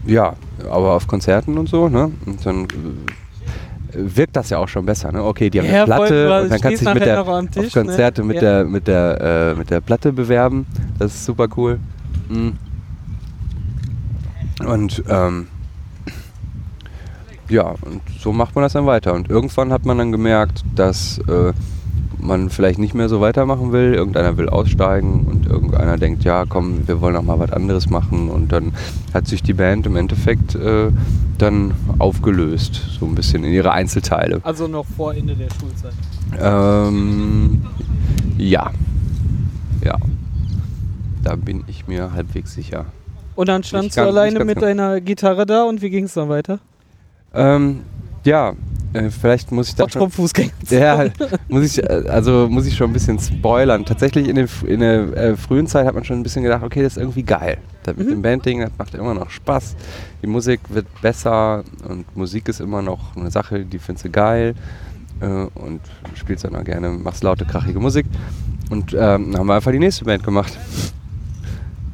ja, aber auf Konzerten und so, ne? Und dann äh, wirkt das ja auch schon besser, ne? Okay, die haben Ja, eine voll, Platte weil und dann kannst du dich mit der am auf Tisch, Konzerte ne? mit Ja. der mit der äh, mit der Platte bewerben. Das ist super cool. Und ähm, ja, und so macht man das dann weiter. Und irgendwann hat man dann gemerkt, dass äh, man vielleicht nicht mehr so weitermachen will. Irgendeiner will aussteigen und irgendeiner denkt, ja, komm, wir wollen auch mal was anderes machen. Und dann hat sich die Band im Endeffekt äh, dann aufgelöst, so ein bisschen in ihre Einzelteile. also noch vor Ende der Schulzeit. Ähm, ja. Ja. Da bin ich mir halbwegs sicher. Und dann standst du alleine mit genau. deiner Gitarre da und wie ging es dann weiter? Ähm, ja, äh, vielleicht muss ich da schon. Ja, (laughs) muss ich, äh, also muss ich schon ein bisschen spoilern. Tatsächlich in, den, in der äh, frühen Zeit hat man schon ein bisschen gedacht, okay, das ist irgendwie geil. Das mit Mhm. dem Bandding, das macht immer noch Spaß. Die Musik wird besser und Musik ist immer noch eine Sache, die findest du geil. Äh, und spielst dann auch gerne, machst laute, krachige Musik. Und ähm, dann haben wir einfach die nächste Band gemacht.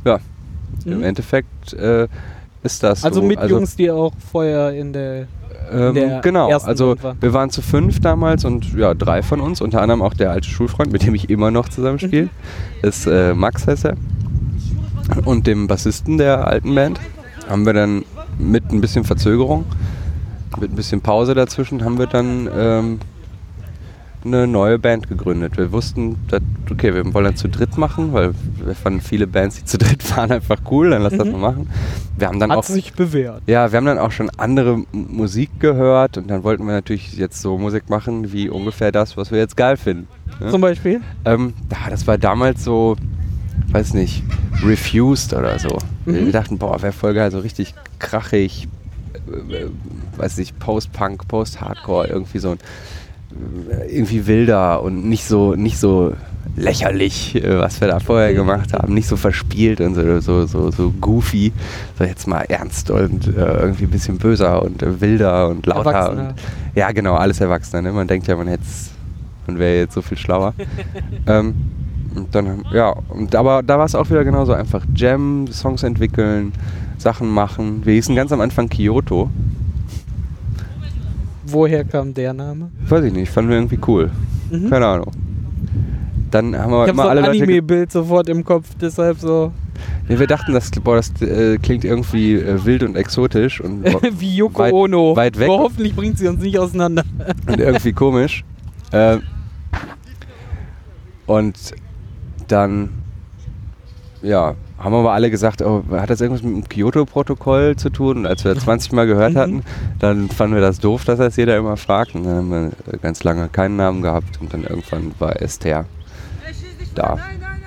Ja, im Mhm. Endeffekt äh, ist das Also so. mit Jungs, die auch vorher in der. Ähm, der genau, also waren. wir waren zu fünf damals und ja, drei von uns, unter anderem auch der alte Schulfreund, mit dem ich immer noch zusammenspiele, Mhm. ist äh, Max heißt er. Und dem Bassisten der alten Band haben wir dann mit ein bisschen Verzögerung, mit ein bisschen Pause dazwischen, haben wir dann ähm, eine neue Band gegründet. Wir wussten, dass, okay, wir wollen das zu dritt machen, weil wir fanden viele Bands, die zu dritt (laughs) waren, einfach cool, dann lass das Mhm. mal machen. Wir haben dann Hat auch sich bewährt. ja, wir haben dann auch schon andere Musik gehört und dann wollten wir natürlich jetzt so Musik machen wie ungefähr das, was wir jetzt geil finden. ne? Zum Beispiel. Ähm, das war damals so, weiß nicht, Refused oder so. Wir, Mhm. wir dachten, boah, wäre voll geil, so richtig krachig, äh, äh, weiß nicht, Post-Punk, Post-Hardcore, irgendwie so ein, irgendwie wilder und nicht so, nicht so lächerlich, äh, was wir da vorher gemacht haben, nicht so verspielt und so, so, so, so goofy, so jetzt mal ernst und äh, irgendwie ein bisschen böser und äh, wilder und lauter. Und, ja, genau, alles Erwachsener. Ne? Man denkt ja, man hätte man wäre jetzt so viel schlauer. (laughs) ähm, und dann, ja, und, aber da war es auch wieder genauso einfach Jam, Songs entwickeln, Sachen machen. Wir hießen ganz am Anfang Kyoto. Woher kam der Name? Weiß ich nicht, fanden wir irgendwie cool. Mhm. Keine Ahnung. Dann haben wir Ich immer so ein alle ge- Anime-Bild sofort im Kopf, deshalb so Ja, wir dachten, das, boah, das äh, klingt irgendwie äh, wild und exotisch und, (laughs) wie Yoko weit- Ono. weit weg. Aber hoffentlich bringt sie uns nicht auseinander. (laughs) und irgendwie komisch. Äh, und dann, ja, haben aber alle gesagt, oh, hat das irgendwas mit dem Kyoto-Protokoll zu tun? Und als wir das 20 Mal gehört (laughs) Mhm. hatten, dann fanden wir das doof, dass das jeder immer fragt. Und dann haben wir ganz lange keinen Namen gehabt und dann irgendwann war Esther da.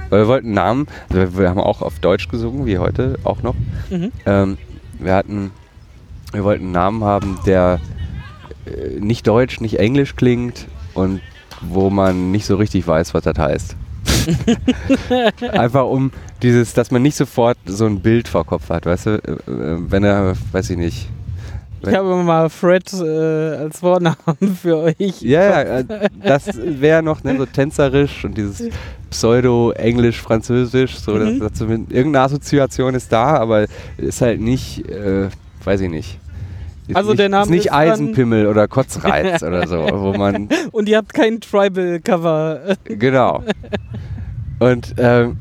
Weil wir wollten einen Namen, also wir, wir haben auch auf Deutsch gesungen, wie heute auch noch. Mhm. Ähm, wir hatten, wir wollten einen Namen haben, der äh, nicht deutsch, nicht englisch klingt und wo man nicht so richtig weiß, was das heißt. (laughs) Einfach um dieses, dass man nicht sofort so ein Bild vor Kopf hat, weißt du, Äh, äh, wenn er, weiß ich nicht. Ich habe mal Fred äh, als Vornamen (laughs) für euch. Ja, ja, äh, das wäre noch ne, so tänzerisch und dieses Pseudo-Englisch-Französisch, so, Mhm. dass irgendeine Assoziation ist da, aber ist halt nicht, äh, weiß ich nicht. Ist Also nicht, der Name ist nicht ist Eisenpimmel oder Kotzreiz oder so, (laughs) wo man Und ihr habt kein Tribal-Cover. (laughs) genau. Und ähm,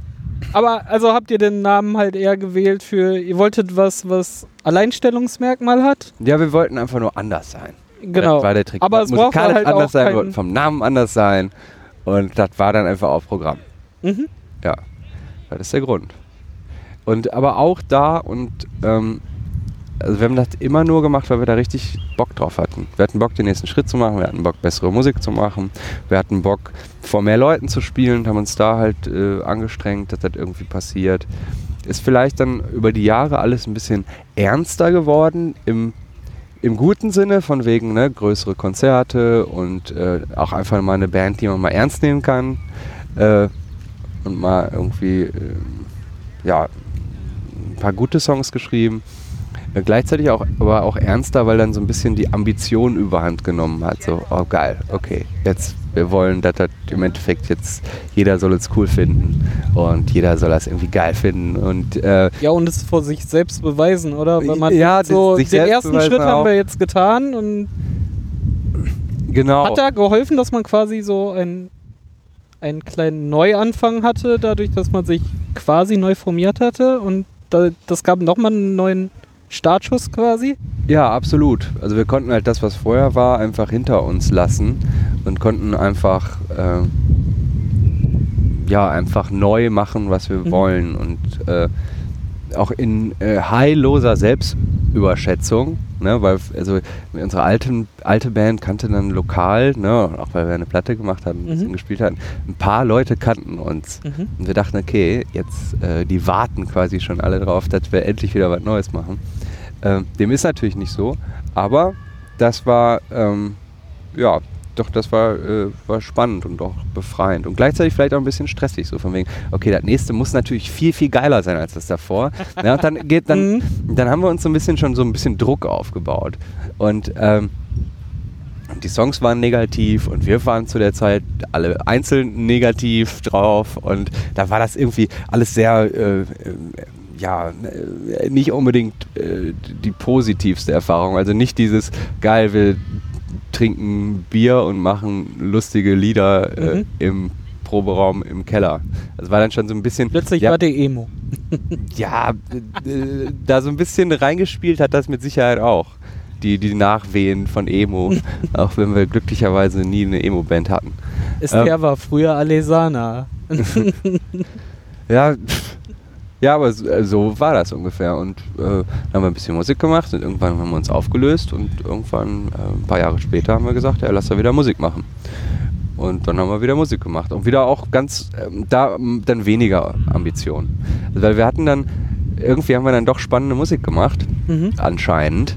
Aber also habt ihr den Namen halt eher gewählt für, ihr wolltet was, was Alleinstellungsmerkmal hat? ja, wir wollten einfach nur anders sein. Genau. Das war der Trick. Aber es braucht halt anders auch sein, kein- wollten vom Namen anders sein und das war dann einfach auf Programm. Mhm. Ja, das ist der Grund. Und aber auch da und ähm, also wir haben das immer nur gemacht, weil wir da richtig Bock drauf hatten. Wir hatten Bock, den nächsten Schritt zu machen, wir hatten Bock, bessere Musik zu machen, wir hatten Bock, vor mehr Leuten zu spielen, haben uns da halt äh, angestrengt, dass das irgendwie passiert. Ist vielleicht dann über die Jahre alles ein bisschen ernster geworden im, im guten Sinne, von wegen ne, größere Konzerte und äh, auch einfach mal eine Band, die man mal ernst nehmen kann. Äh, und mal irgendwie äh, ja, ein paar gute Songs geschrieben. Gleichzeitig auch, aber auch ernster, weil dann so ein bisschen die Ambition überhand genommen hat. So, oh geil, okay, jetzt, wir wollen, dass das im Endeffekt jetzt, jeder soll es cool finden und jeder soll das irgendwie geil finden und äh, Ja, und es vor sich selbst beweisen, oder? Weil man Ja, so, den ersten Schritt haben wir jetzt getan und genau. hat da geholfen, dass man quasi so ein, einen kleinen Neuanfang hatte, dadurch, dass man sich quasi neu formiert hatte und da, das gab nochmal einen neuen Startschuss quasi. Ja, absolut. Also wir konnten halt das, was vorher war, einfach hinter uns lassen und konnten einfach äh, ja einfach neu machen, was wir Mhm. wollen und äh, auch in äh, heilloser Selbstüberschätzung, ne, weil also unsere alten, alte Band kannte dann lokal, ne, auch weil wir eine Platte gemacht hatten, ein bisschen Mhm. gespielt hatten, ein paar Leute kannten uns. Mhm. Und wir dachten, okay, jetzt, äh, die warten quasi schon alle drauf, dass wir endlich wieder was Neues machen. Ähm, dem ist natürlich nicht so, aber das war, ähm, ja, doch, das war, äh, war spannend und auch befreiend und gleichzeitig vielleicht auch ein bisschen stressig, so von wegen, okay, das nächste muss natürlich viel, viel geiler sein als das davor. (laughs) ja, und dann geht, dann, Mhm. dann haben wir uns so ein bisschen schon so ein bisschen Druck aufgebaut und ähm, die Songs waren negativ und wir waren zu der Zeit alle einzeln negativ drauf und da war das irgendwie alles sehr, äh, äh, ja, äh, nicht unbedingt äh, die positivste Erfahrung. Also nicht dieses geil, wir trinken Bier und machen lustige Lieder äh, Mhm. im Proberaum im Keller. Das war dann schon so ein bisschen. Plötzlich ja, war der Emo. (laughs) ja, äh, da so ein bisschen reingespielt hat das mit Sicherheit auch. Die, die Nachwehen von Emo, (laughs) auch wenn wir glücklicherweise nie eine Emo-Band hatten. Esther war früher Alesana. (laughs) Ja, pff. Ja, aber so, äh, so war das ungefähr. Und äh, dann haben wir ein bisschen Musik gemacht und irgendwann haben wir uns aufgelöst und irgendwann, äh, ein paar Jahre später, haben wir gesagt, ja, lass da wieder Musik machen. Und dann haben wir wieder Musik gemacht. Und wieder auch ganz, ähm, da dann weniger Ambitionen. Also, weil wir hatten dann, irgendwie haben wir dann doch spannende Musik gemacht, Mhm. anscheinend.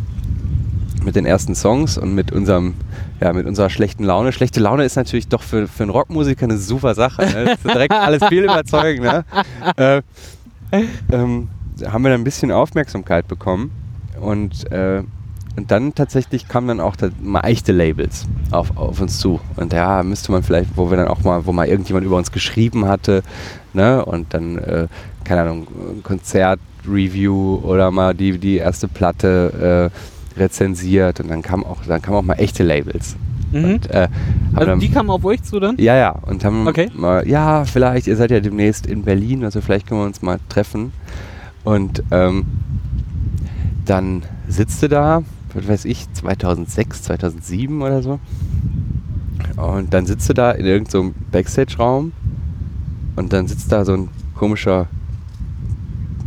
Mit den ersten Songs und mit unserem, ja, mit unserer schlechten Laune. Schlechte Laune ist natürlich doch für, für einen Rockmusiker eine super Sache. Ne? Das ist direkt (laughs) alles viel überzeugend. Ne? Äh, ähm, haben wir dann ein bisschen Aufmerksamkeit bekommen und, äh, und dann tatsächlich kamen dann auch ta- mal echte Labels auf, auf uns zu und ja, müsste man vielleicht, wo wir dann auch mal, wo mal irgendjemand über uns geschrieben hatte ne? und dann, äh, keine Ahnung, Konzertreview oder mal die, die erste Platte äh, rezensiert und dann kam auch, dann kamen auch mal echte Labels. Mhm. Und, äh, Also dann- die kamen auf euch zu dann? ja, ja. Und haben Okay. mal, ja, vielleicht, ihr seid ja demnächst in Berlin, also vielleicht können wir uns mal treffen. Und ähm, dann sitzt du da, was weiß ich, 2006, 2007 oder so. Und dann sitzt du da in irgendeinem Backstage-Raum und dann sitzt da so ein komischer,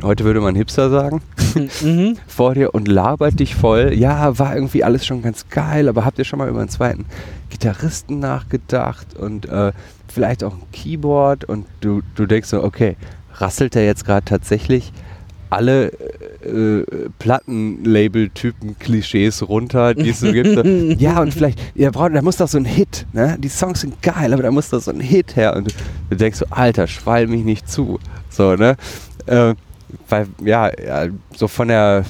heute würde man Hipster sagen, (laughs) mhm. vor dir und labert dich voll. Ja, war irgendwie alles schon ganz geil, aber habt ihr schon mal über einen zweiten Gitarristen nachgedacht und äh, vielleicht auch ein Keyboard und du, du denkst so, okay, rasselt der jetzt gerade tatsächlich alle äh, Plattenlabel-Typen-Klischees runter, die es so gibt. So, (laughs) ja, und vielleicht, ihr braucht, da muss doch so ein Hit, ne? Die Songs sind geil, aber da muss doch so ein Hit her. Und du, du denkst so, Alter, schwall mich nicht zu. So, ne? Äh, weil, ja, so von der,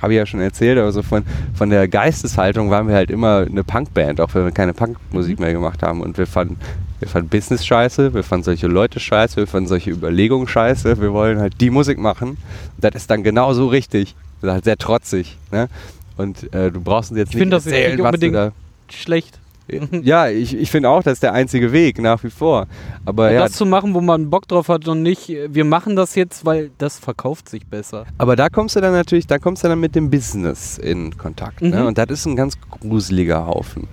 habe ich ja schon erzählt, aber so von, von der Geisteshaltung waren wir halt immer eine Punkband, auch wenn wir keine Punkmusik mehr gemacht haben. Und wir fanden, wir fanden Business scheiße, wir fanden solche Leute scheiße, wir fanden solche Überlegungen scheiße. Wir wollen halt die Musik machen. Das ist dann genauso richtig. Das ist halt sehr trotzig. Ne? Und äh, du brauchst uns jetzt Ich nicht jetzt erzählen, was du da Schlecht. (laughs) ja, ich, ich finde auch, das ist der einzige Weg nach wie vor. Aber ja, das zu machen, wo man Bock drauf hat und nicht, äh, wir machen das jetzt, weil das verkauft sich besser. aber da kommst du dann natürlich, da kommst du dann mit dem Business in Kontakt. Ne? Mhm. Und das ist ein ganz gruseliger Haufen.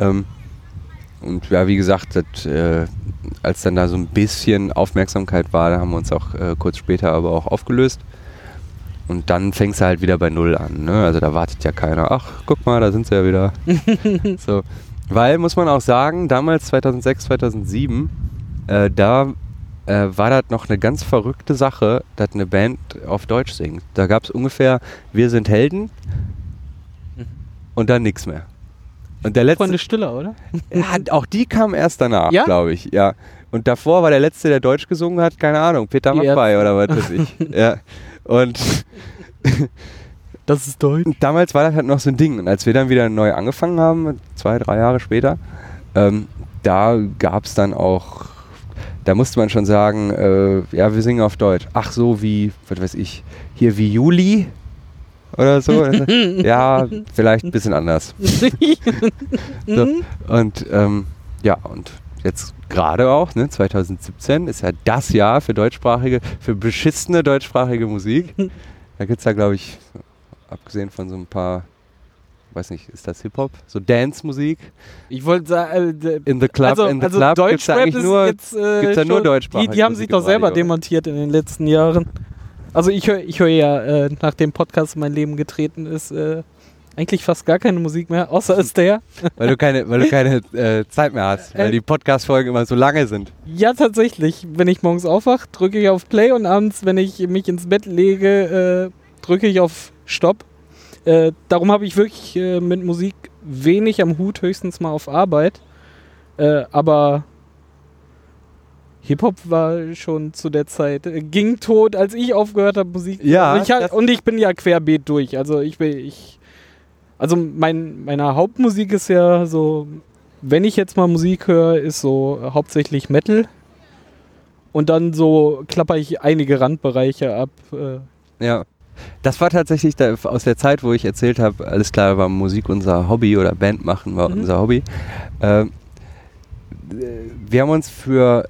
Ähm, und ja, wie gesagt, das, äh, als dann da so ein bisschen Aufmerksamkeit war, da haben wir uns auch äh, kurz später aber auch aufgelöst. Und dann fängst du halt wieder bei Null an. Ne? Also da wartet ja keiner. Ach, guck mal, da sind sie ja wieder. (laughs) so. Weil, muss man auch sagen, damals 2006, 2007, äh, da äh, war das noch eine ganz verrückte Sache, dass eine Band auf Deutsch singt. Da gab es ungefähr Wir sind Helden und dann nichts mehr. Und der letzte, Freunde Stiller, oder? ja, auch die kam erst danach, Ja? glaube ich. Ja. Und davor war der letzte, der Deutsch gesungen hat, keine Ahnung, Peter Maffay oder was weiß ich. (laughs) ja. Und (laughs) Das ist deutsch. und damals war das halt noch so ein Ding. Und als wir dann wieder neu angefangen haben, zwei, drei Jahre später, ähm, da gab es dann auch, da musste man schon sagen, äh, ja, wir singen auf Deutsch. Ach so, wie, was weiß ich, hier wie Juli oder so. (laughs) ja, vielleicht ein bisschen anders. (laughs) So, und ähm, ja, und jetzt gerade auch, ne, 2017 ist ja das Jahr für deutschsprachige, für beschissene deutschsprachige Musik. Da gibt es ja, glaube ich, abgesehen von so ein paar, weiß nicht, ist das Hip-Hop? So Dance-Musik Ich wollte sagen, äh, in the club, also, in the also club gibt's da eigentlich nur, jetzt äh, gibt's da nur deutschsprachige Die, die haben sich doch selber Radio. demontiert in den letzten Jahren. Also ich höre ich hör ja, äh, nachdem Podcast in mein Leben getreten ist, äh, eigentlich fast gar keine Musik mehr, außer ist der. (laughs) weil du keine, weil du keine (laughs) äh, Zeit mehr hast, weil Äh, die Podcast-Folgen immer so lange sind. Ja, tatsächlich. Wenn ich morgens aufwache, drücke ich auf Play und abends, wenn ich mich ins Bett lege, äh, drücke ich auf Stopp. Äh, darum habe ich wirklich äh, mit Musik wenig am Hut, höchstens mal auf Arbeit. Äh, aber Hip-Hop war schon zu der Zeit, äh, ging tot, als ich aufgehört habe, Musik zu Ja, machen. Ich, hab- und ich bin ja querbeet durch. Also ich will, ich. Also mein, meine Hauptmusik ist ja so, wenn ich jetzt mal Musik höre, ist so hauptsächlich Metal. Und dann so klapper ich einige Randbereiche ab. Äh. Ja. Das war tatsächlich da, aus der Zeit, wo ich erzählt habe, alles klar, war Musik unser Hobby oder Band machen war Mhm. unser Hobby. Ähm, wir haben uns für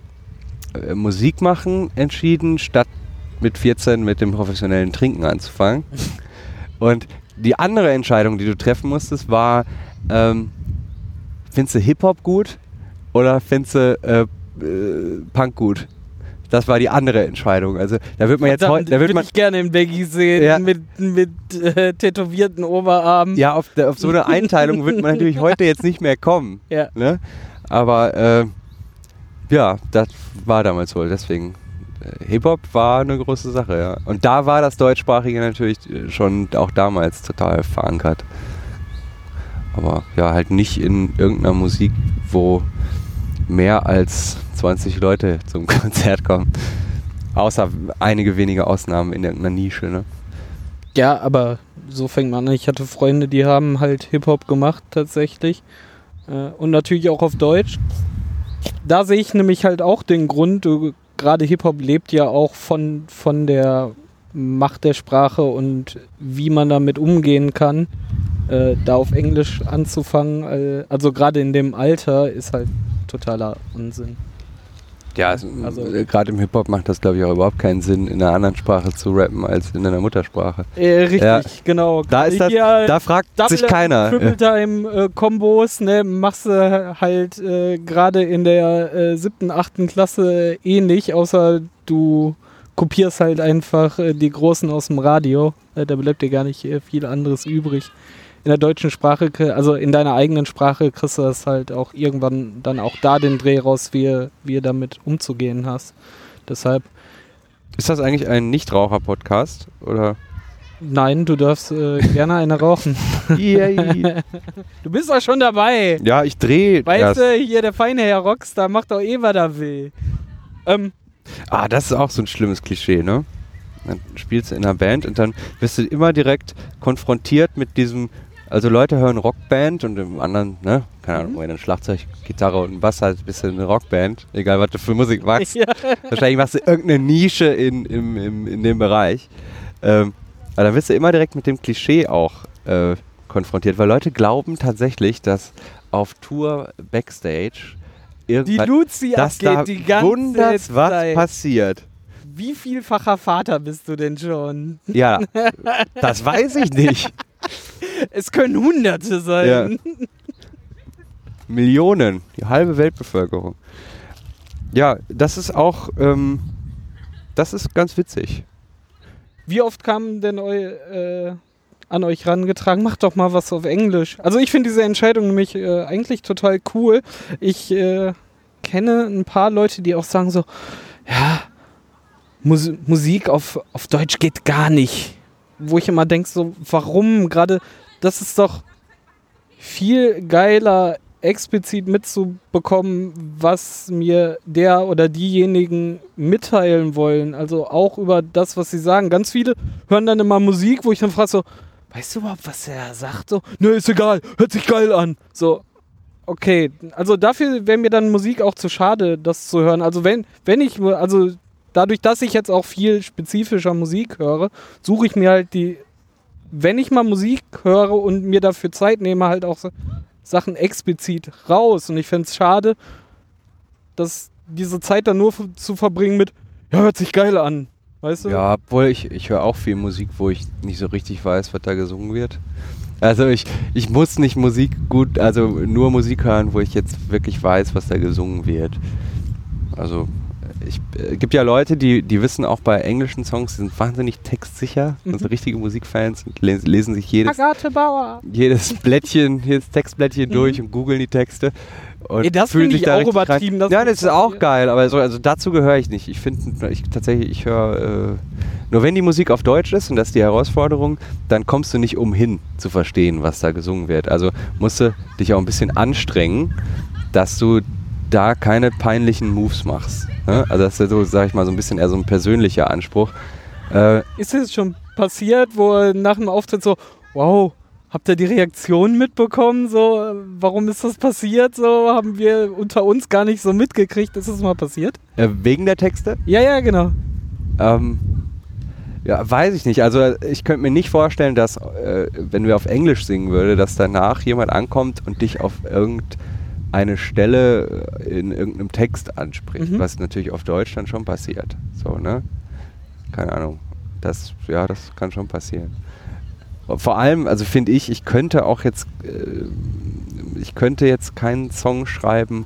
äh, Musik machen entschieden, statt mit 14 mit dem professionellen Trinken anzufangen. (laughs) Und die andere Entscheidung, die du treffen musstest, war, ähm, findest du Hip-Hop gut oder findest du äh, äh, Punk gut? Das war die andere Entscheidung. Also da wird man jetzt heute, da wird man ich gerne im Baggy sehen Ja. mit, mit äh, tätowierten Oberarmen. Ja, auf, auf so eine Einteilung wird man natürlich heute jetzt nicht mehr kommen. (laughs) Ja. Ne? Aber äh, ja, das war damals wohl. Deswegen, äh, Hip-Hop war eine große Sache, ja. Und da war das Deutschsprachige natürlich äh, schon auch damals total verankert. Aber ja, halt nicht in irgendeiner Musik, wo mehr als 20 Leute zum (laughs) Konzert kommen. Außer einige wenige Ausnahmen in irgendeiner Nische, ne? Ja, aber so fängt man an. Ich hatte Freunde, die haben halt Hip-Hop gemacht tatsächlich. Äh, und natürlich auch auf Deutsch. Da sehe ich nämlich halt auch den Grund, gerade Hip-Hop lebt ja auch von, von der Macht der Sprache und wie man damit umgehen kann. Äh, da auf Englisch anzufangen, äh, also gerade in dem Alter, ist halt totaler Unsinn. Ja, also, Also- äh, gerade im Hip-Hop macht das, glaube ich, auch überhaupt keinen Sinn, in einer anderen Sprache zu rappen als in einer Muttersprache. Äh, richtig, Ja. genau. Da ist das, Hier, da fragt sich Double- keiner. Triple Time äh, Kombos, ne, machst du halt äh, gerade in der äh, siebten, achten Klasse eh nicht, außer du kopierst halt einfach äh, die Großen aus dem Radio. Äh, da bleibt dir gar nicht äh, viel anderes übrig. In der deutschen Sprache, also in deiner eigenen Sprache, kriegst du das halt auch irgendwann dann auch da den Dreh raus, wie, wie du damit umzugehen hast. Deshalb, Ist das eigentlich ein Nichtraucher-Podcast? Oder? nein, du darfst äh, gerne eine (laughs) rauchen. Yay. (laughs) Du bist doch schon dabei. ja, ich drehe Weißt du, hier der feine Herr Rockstar macht doch eh, was er will. Ähm, Ah, das ist auch so ein schlimmes Klischee, ne? Dann spielst du in einer Band und dann wirst du immer direkt konfrontiert mit diesem, also Leute hören Rockband und im anderen, ne, keine Ahnung, wenn du ein Schlagzeug, Gitarre und ein Bass hast, bist du eine Rockband, egal was du für Musik magst. (laughs) ja. Wahrscheinlich machst du irgendeine Nische in, im, im, in dem Bereich. Ähm, aber dann wirst du immer direkt mit dem Klischee auch äh, konfrontiert, weil Leute glauben tatsächlich, dass auf Tour Backstage Die irgendwas, Luzi dass da abgeht die ganze wunders, was Zeit. passiert. Wie vielfacher Vater bist du denn schon? Ja, (laughs) das weiß ich nicht. Es können Hunderte sein. Millionen, die halbe Weltbevölkerung. Ja, das ist auch, ähm, das ist ganz witzig. Wie oft kam denn eu, äh, an euch rangetragen, macht doch mal was auf Englisch. Also ich finde diese Entscheidung nämlich äh, eigentlich total cool. Ich äh, kenne ein paar Leute, die auch sagen so, ja, Mus Musik auf, auf Deutsch geht gar nicht. Wo ich immer denke, so, warum? Gerade, das ist doch viel geiler, explizit mitzubekommen, was mir der oder diejenigen mitteilen wollen. Also auch über das, was sie sagen. Ganz viele hören dann immer Musik, wo ich dann frage so, weißt du überhaupt, was er sagt? So, nö, ist egal, hört sich geil an. So, okay. Also dafür wäre mir dann Musik auch zu schade, das zu hören. Also wenn, wenn ich, also dadurch, dass ich jetzt auch viel spezifischer Musik höre, suche ich mir halt die, wenn ich mal Musik höre und mir dafür Zeit nehme, halt auch so Sachen explizit raus. Und ich fände es schade, dass diese Zeit dann nur zu verbringen mit, ja, hört sich geil an. Weißt du? Ja, obwohl ich, ich höre auch viel Musik, wo ich nicht so richtig weiß, was da gesungen wird. Also ich, ich muss nicht Musik gut, also nur Musik hören, wo ich jetzt wirklich weiß, was da gesungen wird. Also ich äh, gibt ja Leute, die, die wissen auch bei englischen Songs, die sind wahnsinnig textsicher, Mhm. also richtige Musikfans lesen, lesen sich jedes, jedes Blättchen, jedes Textblättchen durch und googeln die Texte. Und Mhm. Ey, das fühlen sich ich da auch übertrieben, das Ja, das ist auch geil, aber so, also dazu gehöre ich nicht. Ich finde, ich, tatsächlich, ich höre, äh, nur wenn die Musik auf Deutsch ist, und das ist die Herausforderung, dann kommst du nicht umhin zu verstehen, was da gesungen wird. Also musst du dich auch ein bisschen anstrengen, dass du da keine peinlichen Moves machst. Ne? Also das ist ja so, sag ich mal, so ein bisschen eher so ein persönlicher Anspruch. Äh, Ist es schon passiert, wo nach dem Auftritt so, wow, Habt ihr die Reaktion mitbekommen? So, warum ist das passiert? So, haben wir unter uns gar nicht so mitgekriegt. Ist das mal passiert? Äh, wegen der Texte? Ja, ja, genau. Ähm, ja, weiß ich nicht. Also ich könnte mir nicht vorstellen, dass, äh, wenn wir auf Englisch singen würde, dass danach jemand ankommt und dich auf irgendeine Stelle äh, in irgendeinem Text anspricht, Mhm. was natürlich auf Deutsch dann schon passiert. So, ne? Keine Ahnung. Das, ja, das kann schon passieren. Vor allem, also finde ich, ich könnte auch jetzt, äh, ich könnte jetzt keinen Song schreiben,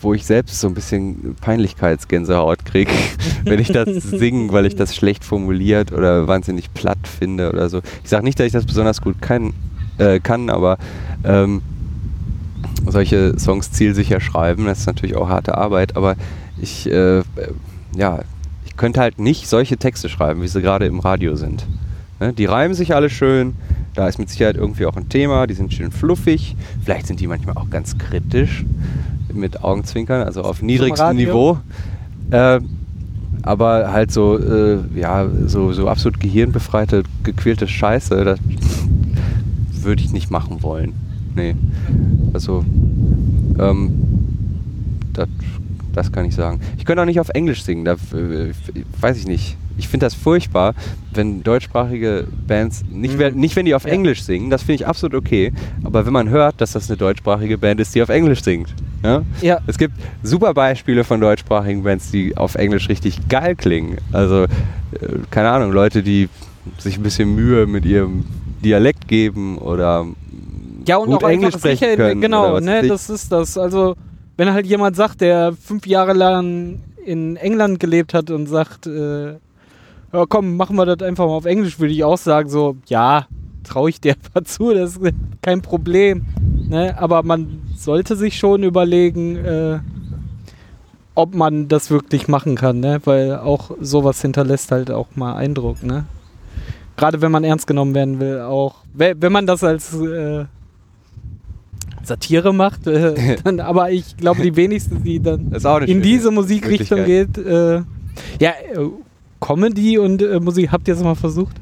wo ich selbst so ein bisschen Peinlichkeitsgänsehaut kriege, (laughs) wenn ich das singe, weil ich das schlecht formuliert oder wahnsinnig platt finde oder so. Ich sage nicht, dass ich das besonders gut kann, äh, kann aber ähm, solche Songs zielsicher schreiben, das ist natürlich auch harte Arbeit, aber ich, äh, äh, ja, ich könnte halt nicht solche Texte schreiben, wie sie gerade im Radio sind. Ne? Die reimen sich alle schön, da ist mit Sicherheit irgendwie auch ein Thema, die sind schön fluffig, vielleicht sind die manchmal auch ganz kritisch, mit Augenzwinkern, also auf niedrigstem? Niveau. Äh, aber halt so, äh, ja, so, so absolut gehirnbefreite, gequälte Scheiße, das würde ich nicht machen wollen. Nee. Also, ähm, das, das kann ich sagen. Ich könnte auch nicht auf Englisch singen, da äh, weiß ich nicht. Ich finde das furchtbar, wenn deutschsprachige Bands, nicht, Mhm. wenn- nicht wenn die auf Ja. Englisch singen, das finde ich absolut okay, aber wenn man hört, dass das eine deutschsprachige Band ist, die auf Englisch singt. Ja? Ja. Es gibt super Beispiele von deutschsprachigen Bands, die auf Englisch richtig geil klingen. Also, äh, keine Ahnung, Leute, die sich ein bisschen Mühe mit ihrem Dialekt geben oder Ja, und gut auch Englisch sprechen sicher, können. Genau, ne, das ist das. Also, wenn halt jemand sagt, der fünf Jahre lang in England gelebt hat und sagt, äh, ja komm, machen wir das einfach mal auf Englisch, würde ich auch sagen, so, ja, traue ich dir (laughs) einfach zu, das ist kein Problem. Ne? Aber man sollte sich schon überlegen, äh, ob man das wirklich machen kann, ne? Weil auch sowas hinterlässt halt auch mal Eindruck, ne? Gerade wenn man ernst genommen werden will, auch we- wenn man das als äh, Satire macht, äh, (laughs) dann, aber ich glaube, die wenigsten, die dann (laughs) in diese Musikrichtung geht, äh, ja, äh, Comedy und äh, Musik, habt ihr es mal versucht?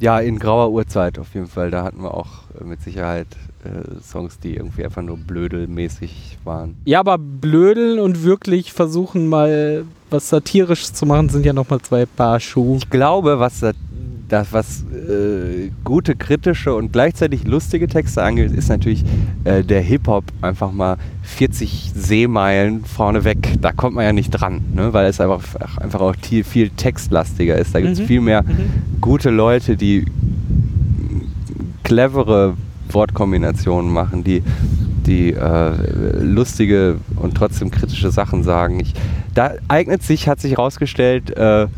Ja, in grauer Uhrzeit auf jeden Fall. Da hatten wir auch äh, mit Sicherheit Songs, die irgendwie einfach nur blödelmäßig waren. Ja, aber blödeln und wirklich versuchen mal was satirisch zu machen, sind ja nochmal zwei Paar Schuhe. Ich glaube, was das, was äh, gute, kritische und gleichzeitig lustige Texte angeht, ist natürlich äh, der Hip-Hop einfach mal 40 Seemeilen vorneweg. Da kommt man ja nicht dran, ne? weil es einfach, einfach auch viel, viel textlastiger ist. Da gibt es Mhm. viel mehr Mhm. gute Leute, die clevere Wortkombinationen machen, die, die äh, lustige und trotzdem kritische Sachen sagen. Ich, da eignet sich, hat sich herausgestellt, äh, äh,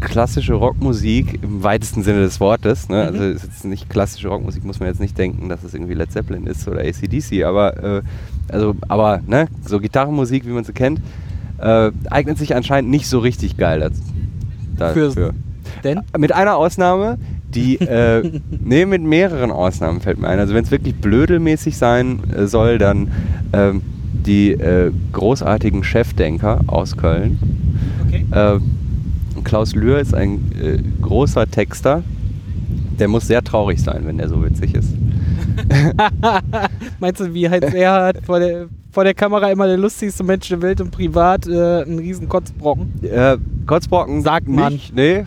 klassische Rockmusik im weitesten Sinne des Wortes. Ne? Mhm. Also ist jetzt nicht klassische Rockmusik, muss man jetzt nicht denken, dass es irgendwie Led Zeppelin ist oder ACDC, aber äh, also, aber ne, so Gitarrenmusik, wie man sie kennt, äh, eignet sich anscheinend nicht so richtig geil dazu. Für- dafür. Denn? Mit einer Ausnahme, die, (laughs) äh, nee, mit mehreren Ausnahmen fällt mir ein. Also wenn es wirklich blödelmäßig sein äh, soll, dann ähm, die äh, großartigen Chefdenker aus Köln. Okay. Klaus Lühr ist ein äh, großer Texter. Der muss sehr traurig sein, wenn er so witzig ist. (laughs) Meinst du, wie Heinz Erhardt vor der, vor der Kamera immer der lustigste Mensch der Welt und privat äh, ein riesen Kotzbrocken? Äh, Kotzbrocken Sagt man. nicht, nee.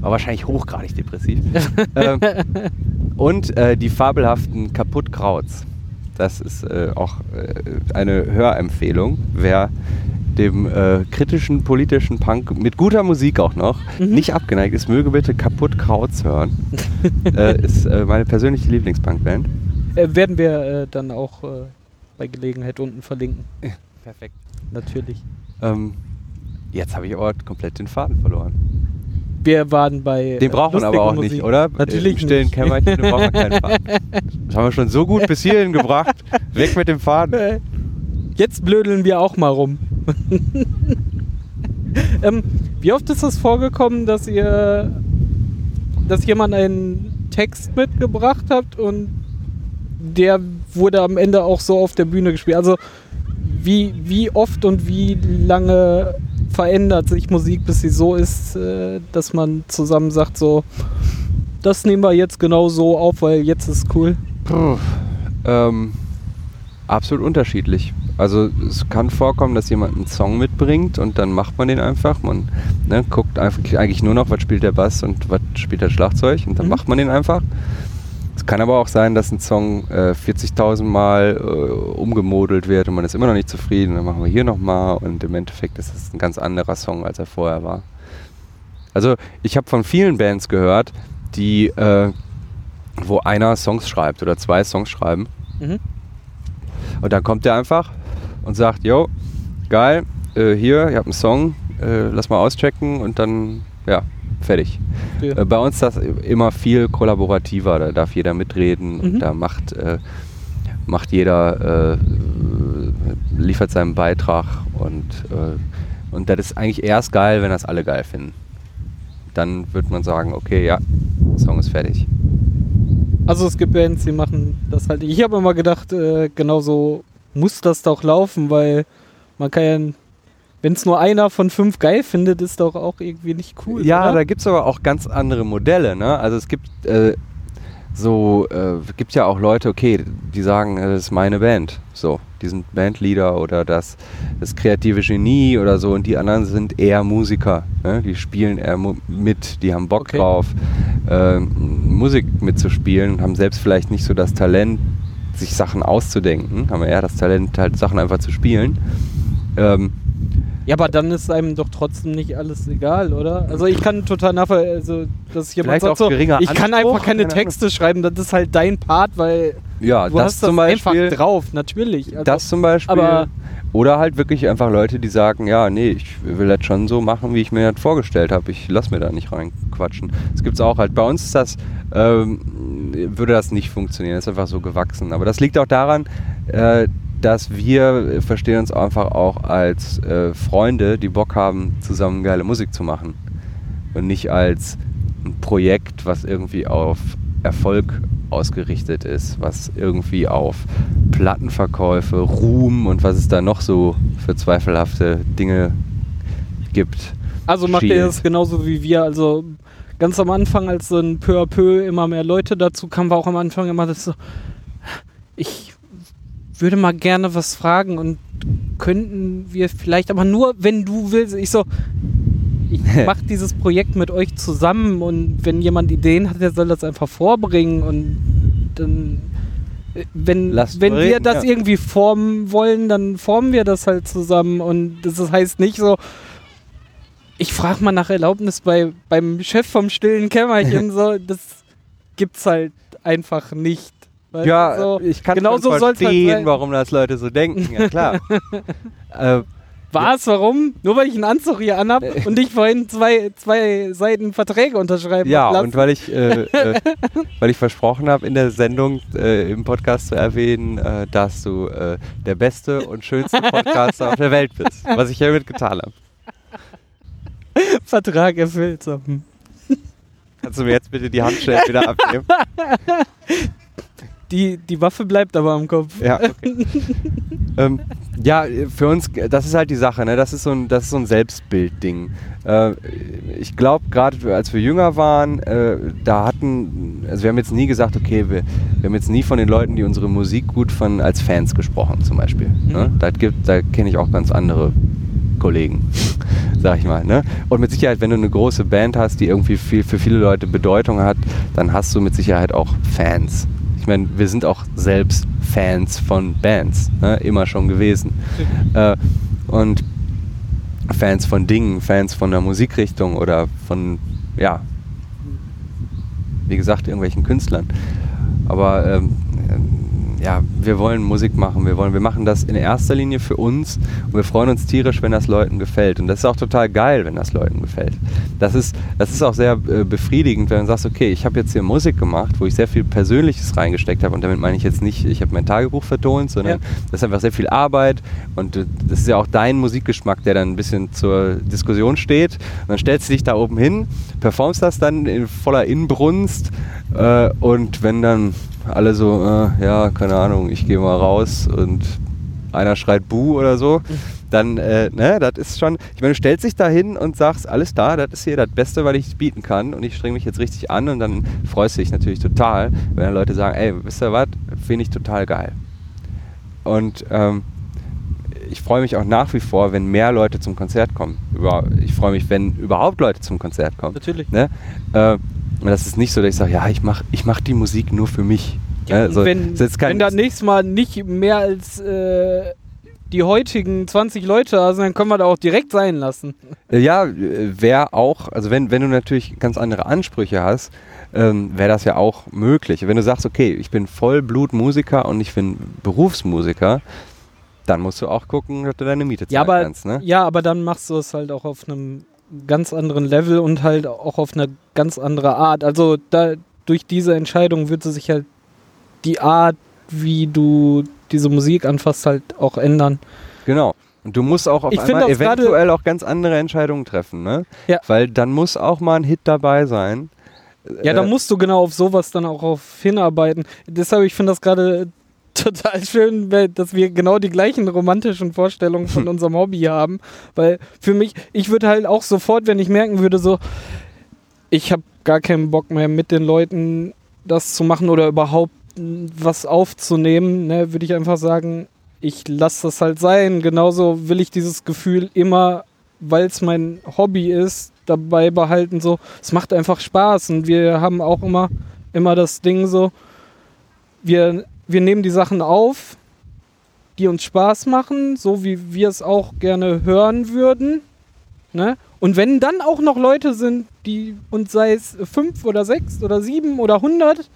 Aber wahrscheinlich hochgradig depressiv. (laughs) ähm, und äh, die fabelhaften Kaputtkrauts. Das ist äh, auch äh, eine Hörempfehlung. Wer dem äh, kritischen politischen Punk mit guter Musik auch noch Mhm. nicht abgeneigt ist, möge bitte Kaputtkrauts hören. (laughs) äh, ist äh, meine persönliche Lieblingspunkband. Äh, werden wir äh, dann auch äh, bei Gelegenheit unten verlinken. Perfekt. Natürlich. Ähm, jetzt habe ich aber komplett den Faden verloren. Wir waren bei. Den braucht man aber auch lustiger nicht, Musik. oder? Natürlich Im stillen. Kämmerchen braucht man (laughs) keinen Faden. Das haben wir schon so gut bis hierhin gebracht. Weg mit dem Faden. Jetzt blödeln wir auch mal rum. (laughs) ähm, wie oft ist es vorgekommen, dass ihr, dass jemand einen Text mitgebracht habt und der wurde am Ende auch so auf der Bühne gespielt? Also wie, wie oft und wie lange verändert sich Musik, bis sie so ist, äh, dass man zusammen sagt, so das nehmen wir jetzt genau so auf, weil jetzt ist cool? Puh, ähm, absolut unterschiedlich. Also es kann vorkommen, dass jemand einen Song mitbringt und dann macht man den einfach. Man ne, guckt einfach eigentlich nur noch, was spielt der Bass und was spielt der Schlagzeug und dann Mhm. macht man den einfach. Es kann aber auch sein, dass ein Song äh, 40.000 Mal äh, umgemodelt wird und man ist immer noch nicht zufrieden. Dann machen wir hier nochmal und im Endeffekt ist es ein ganz anderer Song, als er vorher war. Also ich habe von vielen Bands gehört, die, äh, wo einer Songs schreibt oder zwei Songs schreiben Mhm. und dann kommt der einfach und sagt, yo, geil, äh, hier, ihr habt einen Song, äh, lass mal auschecken und dann, ja, fertig. Okay. Äh, bei uns ist das immer viel kollaborativer, da darf jeder mitreden Mhm. und da macht, äh, macht jeder, äh, liefert seinen Beitrag und, und das ist eigentlich erst geil, wenn das alle geil finden. Dann wird man sagen, okay, ja, Song ist fertig. Also es gibt Bands, die machen das halt. Ich habe immer gedacht, äh, genau so muss das doch laufen, weil man kann ja, wenn es nur einer von fünf geil findet, ist doch auch irgendwie nicht cool. Ja, oder? da gibt es aber auch ganz andere Modelle. Ne? Also es gibt äh, so, äh, gibt ja auch Leute, okay, die sagen, äh, das ist meine Band. So, die sind Bandleader oder das, das kreative Genie oder so und die anderen sind eher Musiker. Ne? Die spielen eher mit, die haben Bock Okay. drauf, ähm, Musik mitzuspielen und haben selbst vielleicht nicht so das Talent, sich Sachen auszudenken, haben eher das Talent, halt Sachen einfach zu spielen. Ähm, Ja, aber dann ist einem doch trotzdem nicht alles egal, oder? Also ich kann total nachvollziehen, also, dass jemand sagt auch so, geringer ich kann Anspruch, einfach keine keine. Texte schreiben, das ist halt dein Part, weil ja, du das hast das zum Beispiel. einfach drauf, natürlich. Also, Das zum Beispiel. aber- oder halt wirklich einfach Leute, die sagen, ja, nee, ich will das schon so machen, wie ich mir das vorgestellt habe. Ich lass mir da nicht reinquatschen. Das gibt's auch halt. Bei uns ist das, ähm, würde das nicht funktionieren. Das ist einfach so gewachsen. Aber das liegt auch daran, äh, dass wir verstehen uns einfach auch als äh, Freunde, die Bock haben, zusammen geile Musik zu machen. Und nicht als ein Projekt, was irgendwie auf Erfolg ausgerichtet ist, was irgendwie auf Plattenverkäufe, Ruhm und was es da noch so für zweifelhafte Dinge gibt. Also macht ihr Shield. das genauso wie wir. Also ganz am Anfang, als so ein peu à peu immer mehr Leute dazu kamen, war auch am Anfang immer das so, ich würde mal gerne was fragen und könnten wir vielleicht, aber nur wenn du willst. Ich so, ich (laughs) mache dieses Projekt mit euch zusammen und wenn jemand Ideen hat, der soll das einfach vorbringen und dann äh, wenn, Lasst wenn mal wir reden, das ja. irgendwie formen wollen, dann formen wir das halt zusammen und das heißt nicht so, ich frage mal nach Erlaubnis bei, beim Chef vom stillen Kämmerchen, (laughs) so, das gibt's halt einfach nicht. Ja, so, ich kann schon soll's halt verstehen, sein. warum das Leute so denken. Ja, klar. (laughs) äh, Was, warum? Nur weil ich einen Anzug hier anhab und dich vorhin zwei, zwei Seiten Verträge unterschreiben ja, lassen. und weil ich, äh, äh, weil ich versprochen habe, in der Sendung äh, im Podcast zu erwähnen, äh, dass du äh, der beste und schönste (laughs) Podcaster auf der Welt bist. Was ich hiermit getan habe. (laughs) Vertrag erfüllt. So. hm. Kannst du mir jetzt bitte die Handschellen wieder abnehmen? Die, die Waffe bleibt aber am Kopf. Ja, okay. ähm, ja, für uns, das ist halt die Sache, ne? das ist so ein, das ist so ein Selbstbildding. Äh, ich glaube, gerade als wir jünger waren, äh, da hatten, also wir haben jetzt nie gesagt, okay, wir, wir haben jetzt nie von den Leuten, die unsere Musik gut fanden, als Fans gesprochen zum Beispiel. Ne? Da, gibt- da kenne ich auch ganz andere Kollegen, sag ich mal. Ne? Und mit Sicherheit, wenn du eine große Band hast, die irgendwie viel, für viele Leute Bedeutung hat, dann hast du mit Sicherheit auch Fans. Ich meine, wir sind auch selbst Fans von Bands, ne? immer schon gewesen. Äh, und Fans von Dingen, Fans von der Musikrichtung oder von, ja, wie gesagt, irgendwelchen Künstlern. Aber ähm, ja, wir wollen Musik machen, wir wollen, wir machen das in erster Linie für uns und wir freuen uns tierisch, wenn das Leuten gefällt. Und das ist auch total geil, wenn das Leuten gefällt. Das ist, das ist auch sehr äh, befriedigend, wenn du sagst, okay, ich habe jetzt hier Musik gemacht, wo ich sehr viel Persönliches reingesteckt habe und damit meine ich jetzt nicht, ich habe mein Tagebuch vertont, sondern Ja. das ist einfach sehr viel Arbeit und äh, das ist ja auch dein Musikgeschmack, der dann ein bisschen zur Diskussion steht. Und dann stellst du dich da oben hin, performst das dann in voller Inbrunst äh, und wenn dann alle so, äh, ja, keine Ahnung, ich gehe mal raus und einer schreit Buh oder so, (laughs) dann, äh, ne, das ist schon, ich meine, du stellst dich da hin und sagst, alles da, das ist hier das Beste, was ich bieten kann und ich strenge mich jetzt richtig an und dann freust du dich natürlich total, wenn dann Leute sagen, ey, wisst ihr was, finde ich total geil. Und ähm, ich freue mich auch nach wie vor, wenn mehr Leute zum Konzert kommen. Ich freue mich, wenn überhaupt Leute zum Konzert kommen. Natürlich. Ne? Äh, und das ist nicht so, dass ich sage, ja, ich mache ich mach die Musik nur für mich. Ja, ne? so, wenn, wenn da nächstes Mal nicht mehr als äh, die heutigen 20 Leute da sind, dann können wir da auch direkt sein lassen. Äh, Ja, wäre auch, also wenn, wenn du natürlich ganz andere Ansprüche hast, ähm, wäre das ja auch möglich. Wenn du sagst, okay, ich bin Vollblutmusiker und ich bin Berufsmusiker, dann musst du auch gucken, dass du deine Miete zahlen Ja aber, kannst. Ne? ja, aber dann machst du es halt auch auf einem ganz anderen Level und halt auch auf eine ganz andere Art. Also da, durch diese Entscheidung wird sich halt die Art, wie du diese Musik anfasst, halt auch ändern. Genau. Und du musst auch auf Ich finde einmal auch eventuell auch ganz andere Entscheidungen treffen. Ne? Ja. Weil dann muss auch mal ein Hit dabei sein. Ja, da Äh, musst du genau auf sowas dann auch auf hinarbeiten. Deshalb, ich finde das gerade total schön, dass wir genau die gleichen romantischen Vorstellungen von unserem Hobby haben. Weil für mich, ich würde halt auch sofort, wenn ich merken würde, so, ich habe gar keinen Bock mehr mit den Leuten das zu machen oder überhaupt mm, was aufzunehmen, ne, würde ich einfach sagen, ich lasse das halt sein. Genauso will ich dieses Gefühl immer, weil es mein Hobby ist, dabei behalten, so, es macht einfach Spaß und wir haben auch immer, immer das Ding so, wir, wir nehmen die Sachen auf, die uns Spaß machen, so wie wir es auch gerne hören würden. Ne? Und wenn dann auch noch Leute sind, die uns sei es fünf oder sechs oder sieben oder hundert,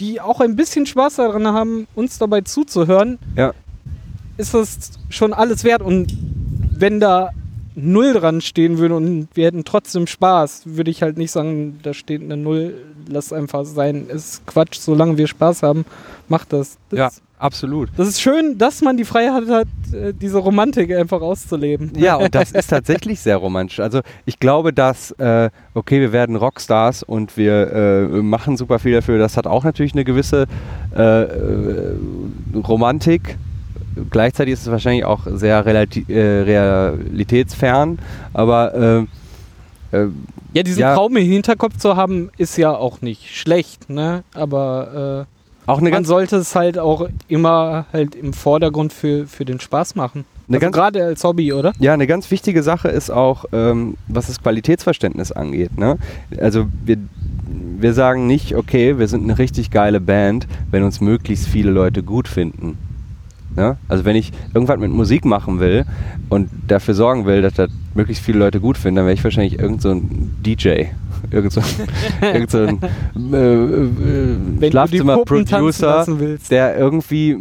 die auch ein bisschen Spaß daran haben, uns dabei zuzuhören, Ja. ist das schon alles wert. Und wenn da null dran stehen würde und wir hätten trotzdem Spaß, würde ich halt nicht sagen, da steht eine Null, lass einfach sein. Ist Quatsch, solange wir Spaß haben, macht das. das Ja, absolut. das ist schön, dass man die Freiheit hat, äh, diese Romantik einfach auszuleben. Ja, und das ist tatsächlich sehr romantisch. Also ich glaube, dass, äh, okay, wir werden Rockstars und wir äh, machen super viel dafür. Das hat auch natürlich eine gewisse äh, äh, Romantik. Gleichzeitig ist es wahrscheinlich auch sehr relati äh, realitätsfern, aber äh, äh, Ja, diesen Ja. Traum im Hinterkopf zu haben, ist ja auch nicht schlecht, ne? Aber auch äh, eine man ganz sollte es halt auch immer halt im Vordergrund für, für den Spaß machen. Also gerade als Hobby, oder? Ja, eine ganz wichtige Sache ist auch, ähm, was das Qualitätsverständnis angeht. Ne? Also wir, wir sagen nicht, okay, wir sind eine richtig geile Band, wenn uns möglichst viele Leute gut finden. Ne? Also wenn ich irgendwas mit Musik machen will und dafür sorgen will, dass das möglichst viele Leute gut finden, dann wäre ich wahrscheinlich irgend so ein DJ. Irgend so, (laughs) irgend so ein äh, äh, Schlafzimmer-Producer, der irgendwie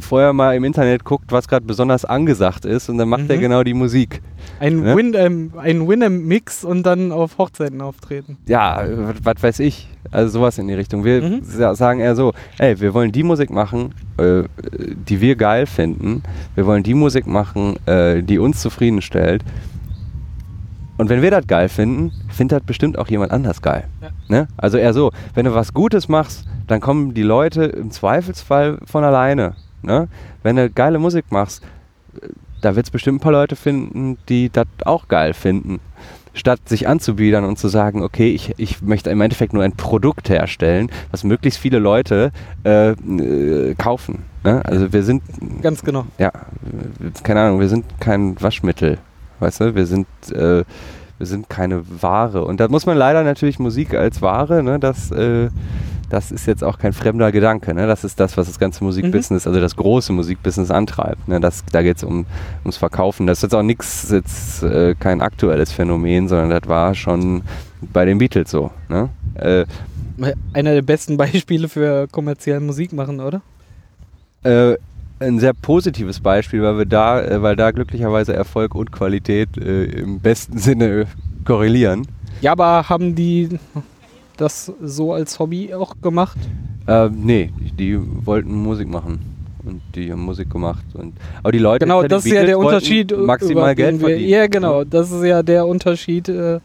vorher mal im Internet guckt, was gerade besonders angesagt ist und dann macht er Mhm. genau die Musik. Ein Ne? Win, ähm, Winamp-Mix und dann auf Hochzeiten auftreten. Ja, was weiß ich. Also sowas in die Richtung. Wir Mhm. sa- sagen eher so, ey, wir wollen die Musik machen, äh, die wir geil finden. Wir wollen die Musik machen, äh, die uns zufriedenstellt. Und wenn wir das geil finden, findet das bestimmt auch jemand anders geil. Ja. Ne? Also eher so, wenn du was Gutes machst, dann kommen die Leute im Zweifelsfall von alleine. Ne? Wenn du geile Musik machst, äh, da wird es bestimmt ein paar Leute finden, die das auch geil finden. Statt sich anzubiedern und zu sagen, okay, ich, ich möchte im Endeffekt nur ein Produkt herstellen, was möglichst viele Leute äh, äh, kaufen. Ne? Also wir sind Ganz genau. ja, keine Ahnung, wir sind kein Waschmittel, weißt du, wir sind, äh, wir sind keine Ware. Und da muss man leider natürlich Musik als Ware, ne, das, äh, das ist jetzt auch kein fremder Gedanke, ne? Das ist das, was das ganze Musikbusiness, also das große Musikbusiness antreibt. Ne? Das, da geht es um, ums Verkaufen. Das ist jetzt auch nichts, jetzt äh, kein aktuelles Phänomen, sondern das war schon bei den Beatles so. Ne? Äh, Einer der besten Beispiele für kommerzielle Musik machen, oder? äh, ein sehr positives Beispiel, weil wir da, äh, weil da glücklicherweise Erfolg und Qualität äh, im besten Sinne korrelieren. Ja, aber haben die das so als Hobby auch gemacht? Äh, nee, die wollten Musik machen. Und die haben Musik gemacht. Und, aber die Leute, Genau, das ist ja der Unterschied. über Maximal den Geld wir, verdienen. Ja, genau. Das ist ja der Unterschied, äh,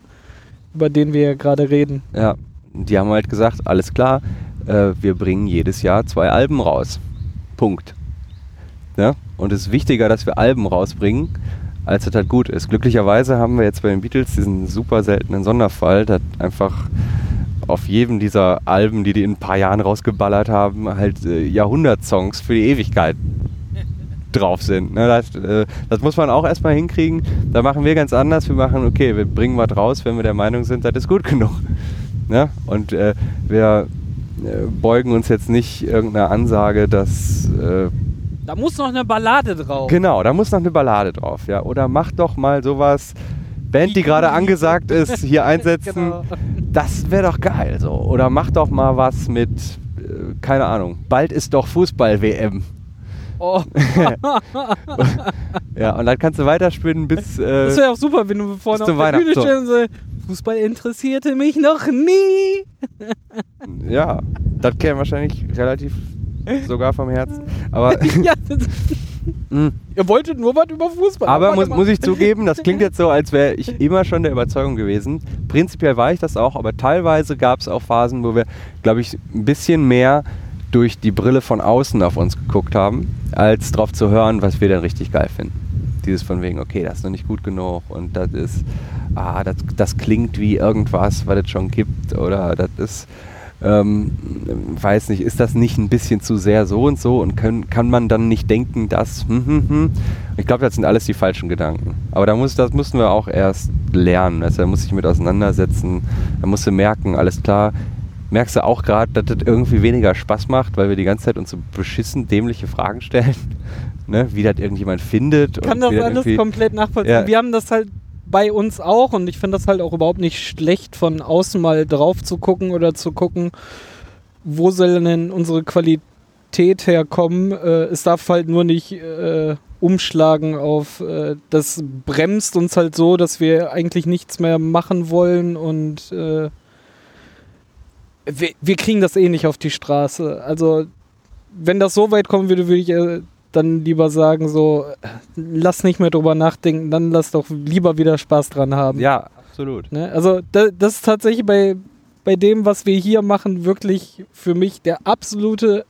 über den wir gerade reden. Ja, die haben halt gesagt, alles klar, äh, wir bringen jedes Jahr zwei Alben raus. Punkt. Ja? Und es ist wichtiger, dass wir Alben rausbringen, als es halt gut ist. Glücklicherweise haben wir jetzt bei den Beatles diesen super seltenen Sonderfall, dass einfach auf jedem dieser Alben, die die in ein paar Jahren rausgeballert haben, halt äh, Jahrhundertsongs für die Ewigkeit (laughs) drauf sind. Ne? Das, äh, das muss man auch erstmal hinkriegen. Da machen wir ganz anders. Wir machen, okay, wir bringen was raus, wenn wir der Meinung sind, das ist gut genug. Ne? Und äh, wir äh, beugen uns jetzt nicht irgendeiner Ansage, dass äh, Da muss noch eine Ballade drauf. Genau, da muss noch eine Ballade drauf, ja. Oder mach doch mal sowas, Band, die gerade angesagt ist, hier einsetzen. (laughs) Genau. Das wäre doch geil so. Oder mach doch mal was mit, äh, keine Ahnung, bald ist doch Fußball-WM. Oh, (laughs) Ja, und dann kannst du weiterspinnen bis. Äh, das wäre auch super, wenn du vorne auf der Bühne Weihnachten. stehst so, Fußball interessierte mich noch nie. ja, das käme wahrscheinlich relativ sogar vom Herzen. Aber, (laughs) ja, (laughs) mh. ihr wolltet nur was über Fußball. aber muss, muss ich zugeben, das klingt jetzt so, als wäre ich (laughs) immer schon der Überzeugung gewesen. Prinzipiell war ich das auch, aber teilweise gab es auch Phasen, wo wir, glaube ich, ein bisschen mehr durch die Brille von außen auf uns geguckt haben, als drauf zu hören, was wir denn richtig geil finden. Dieses von wegen, okay, das ist noch nicht gut genug und das ist, ah, das, das klingt wie irgendwas, was es schon gibt oder das ist, ähm, weiß nicht, ist das nicht ein bisschen zu sehr so und so und können, kann man dann nicht denken, dass, hm, hm, hm. Ich glaube, das sind alles die falschen Gedanken. Aber da muss, das mussten wir auch erst lernen. Also, da muss ich mit auseinandersetzen, da musst du merken, alles klar, merkst du auch gerade, dass das irgendwie weniger Spaß macht, weil wir die ganze Zeit uns so beschissen dämliche Fragen stellen, (laughs) ne? wie das irgendjemand findet. Ich kann das alles komplett nachvollziehen. Ja. Wir haben das halt bei uns auch und ich finde das halt auch überhaupt nicht schlecht, von außen mal drauf zu gucken oder zu gucken, wo soll denn unsere Qualität herkommen. Äh, es darf halt nur nicht äh, umschlagen auf, äh, das bremst uns halt so, dass wir eigentlich nichts mehr machen wollen und äh, wir, wir kriegen das eh nicht auf die Straße. Also wenn das so weit kommen würde, würde ich äh, dann lieber sagen, so, lass nicht mehr drüber nachdenken, dann lass doch lieber wieder Spaß dran haben. Ja, absolut. Ne? Also da, das ist tatsächlich bei, bei dem, was wir hier machen, wirklich für mich der absolute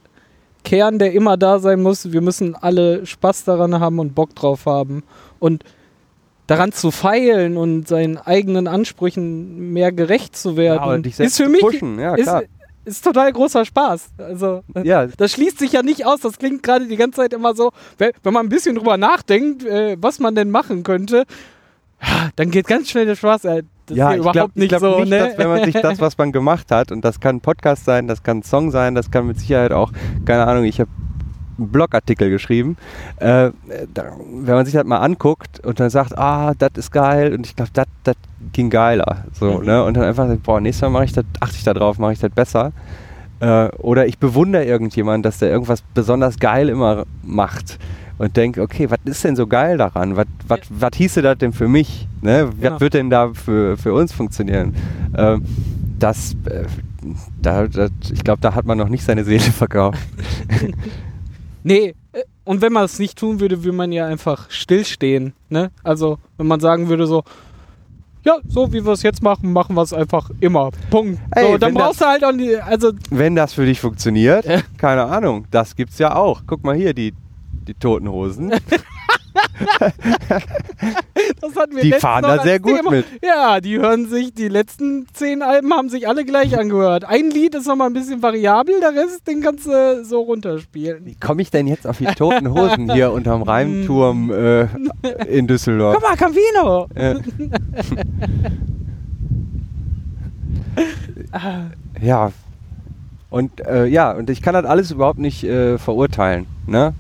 Kern, der immer da sein muss. Wir müssen alle Spaß daran haben und Bock drauf haben. Und daran zu feilen und seinen eigenen Ansprüchen mehr gerecht zu werden, Ja, ist für mich pushen, ja, klar. ist total großer Spaß. Also Ja, das schließt sich ja nicht aus. Das klingt gerade die ganze Zeit immer so, wenn, man ein bisschen drüber nachdenkt, äh, was man denn machen könnte, dann geht ganz schnell der Spaß. Äh, das ja, ist ich überhaupt nicht glaub so. nicht, ne? dass wenn man sich das, was man gemacht hat, und das kann ein Podcast sein, das kann ein Song sein, das kann mit Sicherheit auch, keine Ahnung, ich habe Blogartikel geschrieben, äh, da, wenn man sich das mal anguckt und dann sagt, ah, das ist geil und ich glaube, das ging geiler, so, Mhm. ne, und dann einfach, sagt, boah, nächstes Mal mache ich das, achte ich da drauf, mache ich das besser. Äh, oder ich bewundere irgendjemanden, dass der irgendwas besonders geil immer macht und denke, okay, was ist denn so geil daran? Was, was hieße das denn für mich? Ne? Genau. Was wird denn da für, für uns funktionieren? Ähm, das, äh, da, das, ich glaube, da hat man noch nicht seine Seele (laughs) verkauft. (laughs) Nee, äh, und wenn man es nicht tun würde, würde man ja einfach stillstehen. Ne? Also, wenn man sagen würde so, ja, so wie wir es jetzt machen, machen wir es einfach immer. Punkt. Ey, so, dann brauchst du halt auch nie, also Wenn das für dich funktioniert, keine Ahnung, das gibt's ja auch. Guck mal hier, die, die Toten Hosen. (laughs) das hatten wir Die fahren da sehr gut Thema. mit. Ja, die hören sich, die letzten zehn Alben haben sich alle gleich angehört. Ein Lied ist nochmal ein bisschen variabel, der Rest, den kannst du so runterspielen. Wie komme ich denn jetzt auf die Toten Hosen hier unterm Reimturm (laughs) äh, in Düsseldorf? Guck mal, Campino! Äh. (laughs) ja. Und äh, ja, und ich kann das alles überhaupt nicht äh, verurteilen. Ne?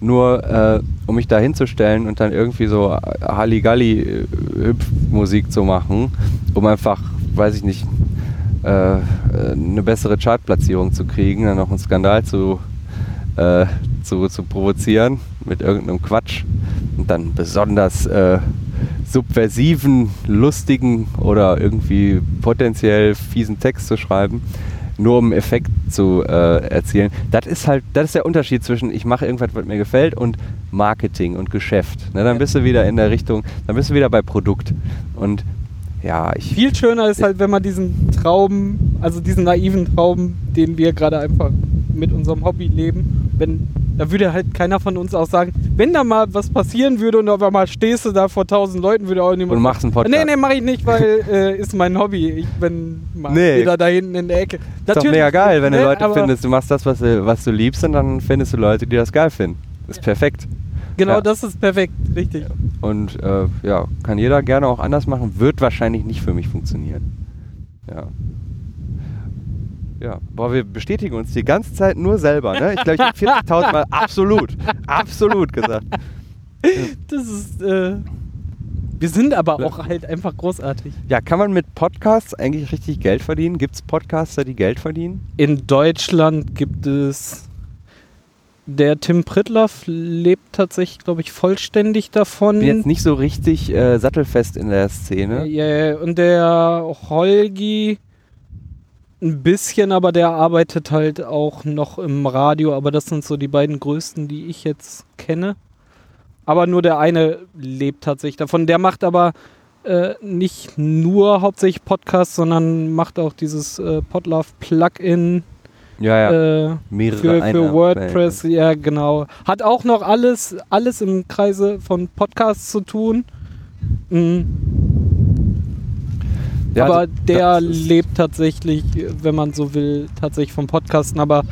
Nur äh, um mich da hinzustellen und dann irgendwie so Halligalli-Hüpfmusik zu machen, um einfach, weiß ich nicht, äh, äh, eine bessere Chartplatzierung zu kriegen, dann noch einen Skandal zu, äh, zu, zu provozieren mit irgendeinem Quatsch und dann besonders äh, subversiven, lustigen oder irgendwie potenziell fiesen Text zu schreiben, nur um Effekt zu äh, erzielen. Das ist halt, das ist der Unterschied zwischen ich mache irgendwas, was mir gefällt und Marketing und Geschäft. Ne, dann bist du wieder in der Richtung, dann bist du wieder bei Produkt. Und ja, ich Viel schöner ist halt, wenn man diesen Traum, also diesen naiven Traum, den wir gerade einfach mit unserem Hobby leben, wenn Da würde halt keiner von uns auch sagen, wenn da mal was passieren würde und auf einmal stehst du da vor tausend Leuten, würde auch niemand. Und machst einen Podcast. Nee, nee, mach ich nicht, weil äh, ist mein Hobby. Ich bin mal Nee. wieder da hinten in der Ecke. Ist doch mega geil, wenn du ne, Leute findest. Du machst das, was du, was du liebst und dann findest du Leute, die das geil finden. Ist perfekt. Genau, Ja. das ist perfekt, richtig. Und äh, ja, kann jeder gerne auch anders machen. Wird wahrscheinlich nicht für mich funktionieren. Ja. Ja, boah, wir bestätigen uns die ganze Zeit nur selber, ne? Ich glaube, ich habe 40.000 Mal (laughs) absolut, absolut gesagt. Das ist, äh, wir sind aber auch halt einfach großartig. Ja, kann man mit Podcasts eigentlich richtig Geld verdienen? Gibt es Podcaster, die Geld verdienen? In Deutschland gibt es. Der Tim Pritloff lebt tatsächlich, glaube ich, vollständig davon. Bin jetzt nicht so richtig äh, sattelfest in der Szene. Ja, und der Holgi ein bisschen, aber der arbeitet halt auch noch im Radio. Aber das sind so die beiden größten, die ich jetzt kenne. Aber nur der eine lebt tatsächlich davon. Der macht aber äh, nicht nur hauptsächlich Podcasts, sondern macht auch dieses äh, Podlove Plugin Ja, ja. äh, Mehrere für, für. WordPress. Ja, genau. Hat auch noch alles, alles im Kreise von Podcasts zu tun. Mhm. Ja, aber also der lebt tatsächlich, wenn man so will, tatsächlich vom Podcasten. Aber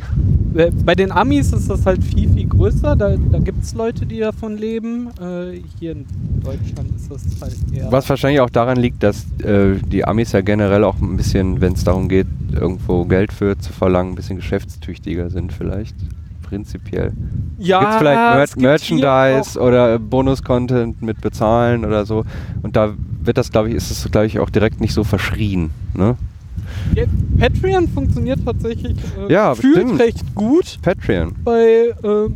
äh, bei den Amis ist das halt viel, viel größer. Da, da gibt es Leute, die davon leben. Äh, hier in Deutschland ist das halt eher. Was wahrscheinlich auch daran liegt, dass äh, die Amis ja generell auch ein bisschen, wenn es darum geht, irgendwo Geld für zu verlangen, ein bisschen geschäftstüchtiger sind vielleicht. Prinzipiell. ja, Gibt es vielleicht Mer gibt hier Merchandise oder Bonus-Content mit bezahlen oder so. Und da wird das, glaube ich, ist es, glaube ich, auch direkt nicht so verschrien. Ne? Ja, Patreon funktioniert tatsächlich äh, Ja, recht gut. Patreon. Bei, äh,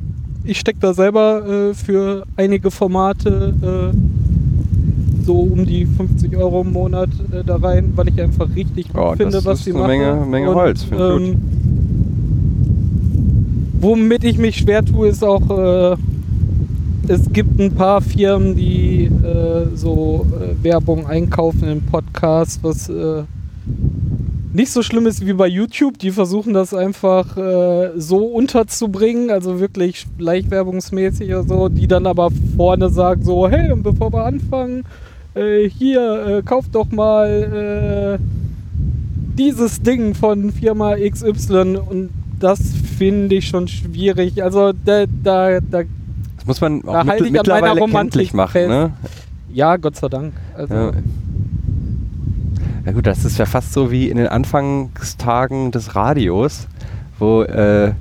ich stecke da selber äh, für einige Formate äh, so um die 50 Euro im Monat äh, da rein, weil ich einfach richtig gut Ja, das finde, was ist sie eine machen. Menge- Menge Und, Holz, find ich gut. ähm, Womit ich mich schwer tue, ist auch, äh, es gibt ein paar Firmen, die äh, so äh, Werbung einkaufen im Podcast, was nicht so schlimm ist wie bei YouTube. Die versuchen das einfach äh, so unterzubringen, also wirklich schleichwerbungsmäßig oder so, die dann aber vorne sagen so, hey, und bevor wir anfangen, äh, hier, äh, kauft doch mal äh, dieses Ding von Firma XY und das finde ich schon schwierig. Also da, da, da Das muss man auch mittel- mittlerweile kenntlich machen. Ne? ja, Gott sei Dank. Also, Ja. Ja gut, das ist ja fast so wie in den Anfangstagen des Radios, wo äh,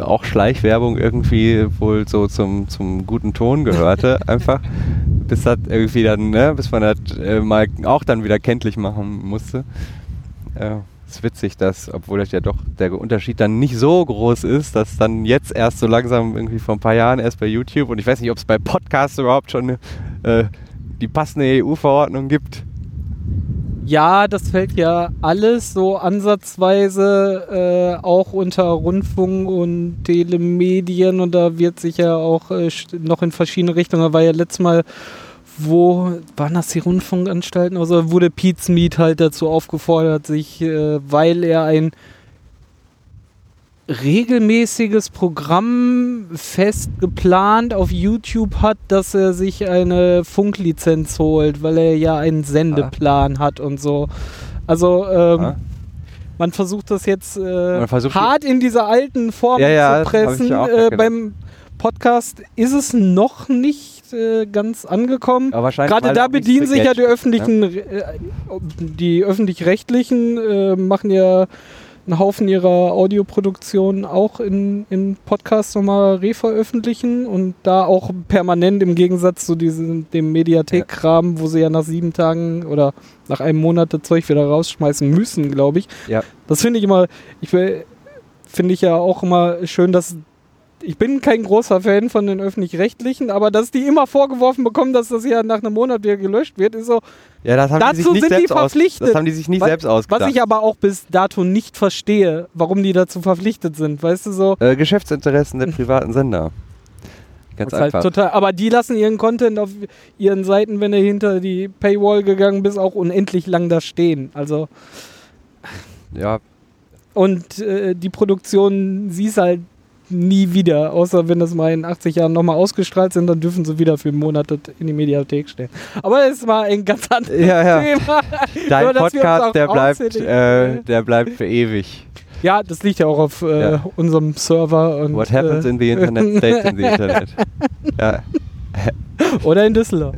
auch Schleichwerbung irgendwie wohl so zum, zum guten Ton gehörte, (laughs) einfach. Bis das irgendwie dann, ne, bis man das äh, mal auch dann wieder kenntlich machen musste. Ja, ist witzig, dass, obwohl das ja doch der Unterschied dann nicht so groß ist, dass dann jetzt erst so langsam irgendwie vor ein paar Jahren erst bei YouTube und ich weiß nicht, ob es bei Podcasts überhaupt schon äh, die passende EU-Verordnung gibt. Ja, das fällt ja alles so ansatzweise äh, auch unter Rundfunk und Telemedien und da wird sich ja auch äh, noch in verschiedene Richtungen, da war ja letztes Mal, wo waren das die Rundfunkanstalten? Also wurde Pete's Meet halt dazu aufgefordert, sich, äh, weil er ein regelmäßiges Programm fest geplant auf YouTube hat, dass er sich eine Funklizenz holt, weil er ja einen Sendeplan hat und so. Also ähm, Ja. man versucht das jetzt äh, versucht hart in dieser alten Form Ja, ja, zu pressen. ja äh, beim Podcast ist es noch nicht äh, ganz angekommen. Gerade da bedienen sich ja die öffentlichen, äh, die öffentlich-rechtlichen äh, machen ja einen Haufen ihrer Audioproduktionen auch in, in Podcasts nochmal reveröffentlichen und da auch permanent im Gegensatz zu diesem, dem Mediathek-Kram, wo sie ja nach sieben Tagen oder nach einem Monat das Zeug wieder rausschmeißen müssen, glaube ich. Ja. Das finde ich immer, ich will, finde ich ja auch immer schön, dass ich bin kein großer Fan von den öffentlich-rechtlichen, aber dass die immer vorgeworfen bekommen, dass das ja nach einem Monat wieder gelöscht wird, ist so, Ja, das haben die Dazu sich nicht sind die selbst aus, verpflichtet. Das haben die sich nicht Was- selbst ausgedacht. was ich aber auch bis dato nicht verstehe, warum die dazu verpflichtet sind, weißt du so. äh, Geschäftsinteressen der privaten Sender. Ganz halt einfach. total, aber die lassen ihren Content auf ihren Seiten, wenn er hinter die Paywall gegangen bist, auch unendlich lang da stehen. Also ja, und äh, die Produktion siehst halt nie wieder. Außer wenn das mal in 80 Jahren nochmal ausgestrahlt sind, dann dürfen sie wieder für einen Monat das in die Mediathek stellen. Aber ist mal ein ganz anderes Ja, ja. Thema. Dein (laughs) Podcast, der bleibt, äh, der bleibt für ewig. Ja, das liegt ja auch auf äh, Ja. unserem Server. Und, What happens äh, in the Internet stays in the (laughs) Internet. Ja. (laughs) Oder in Düsseldorf.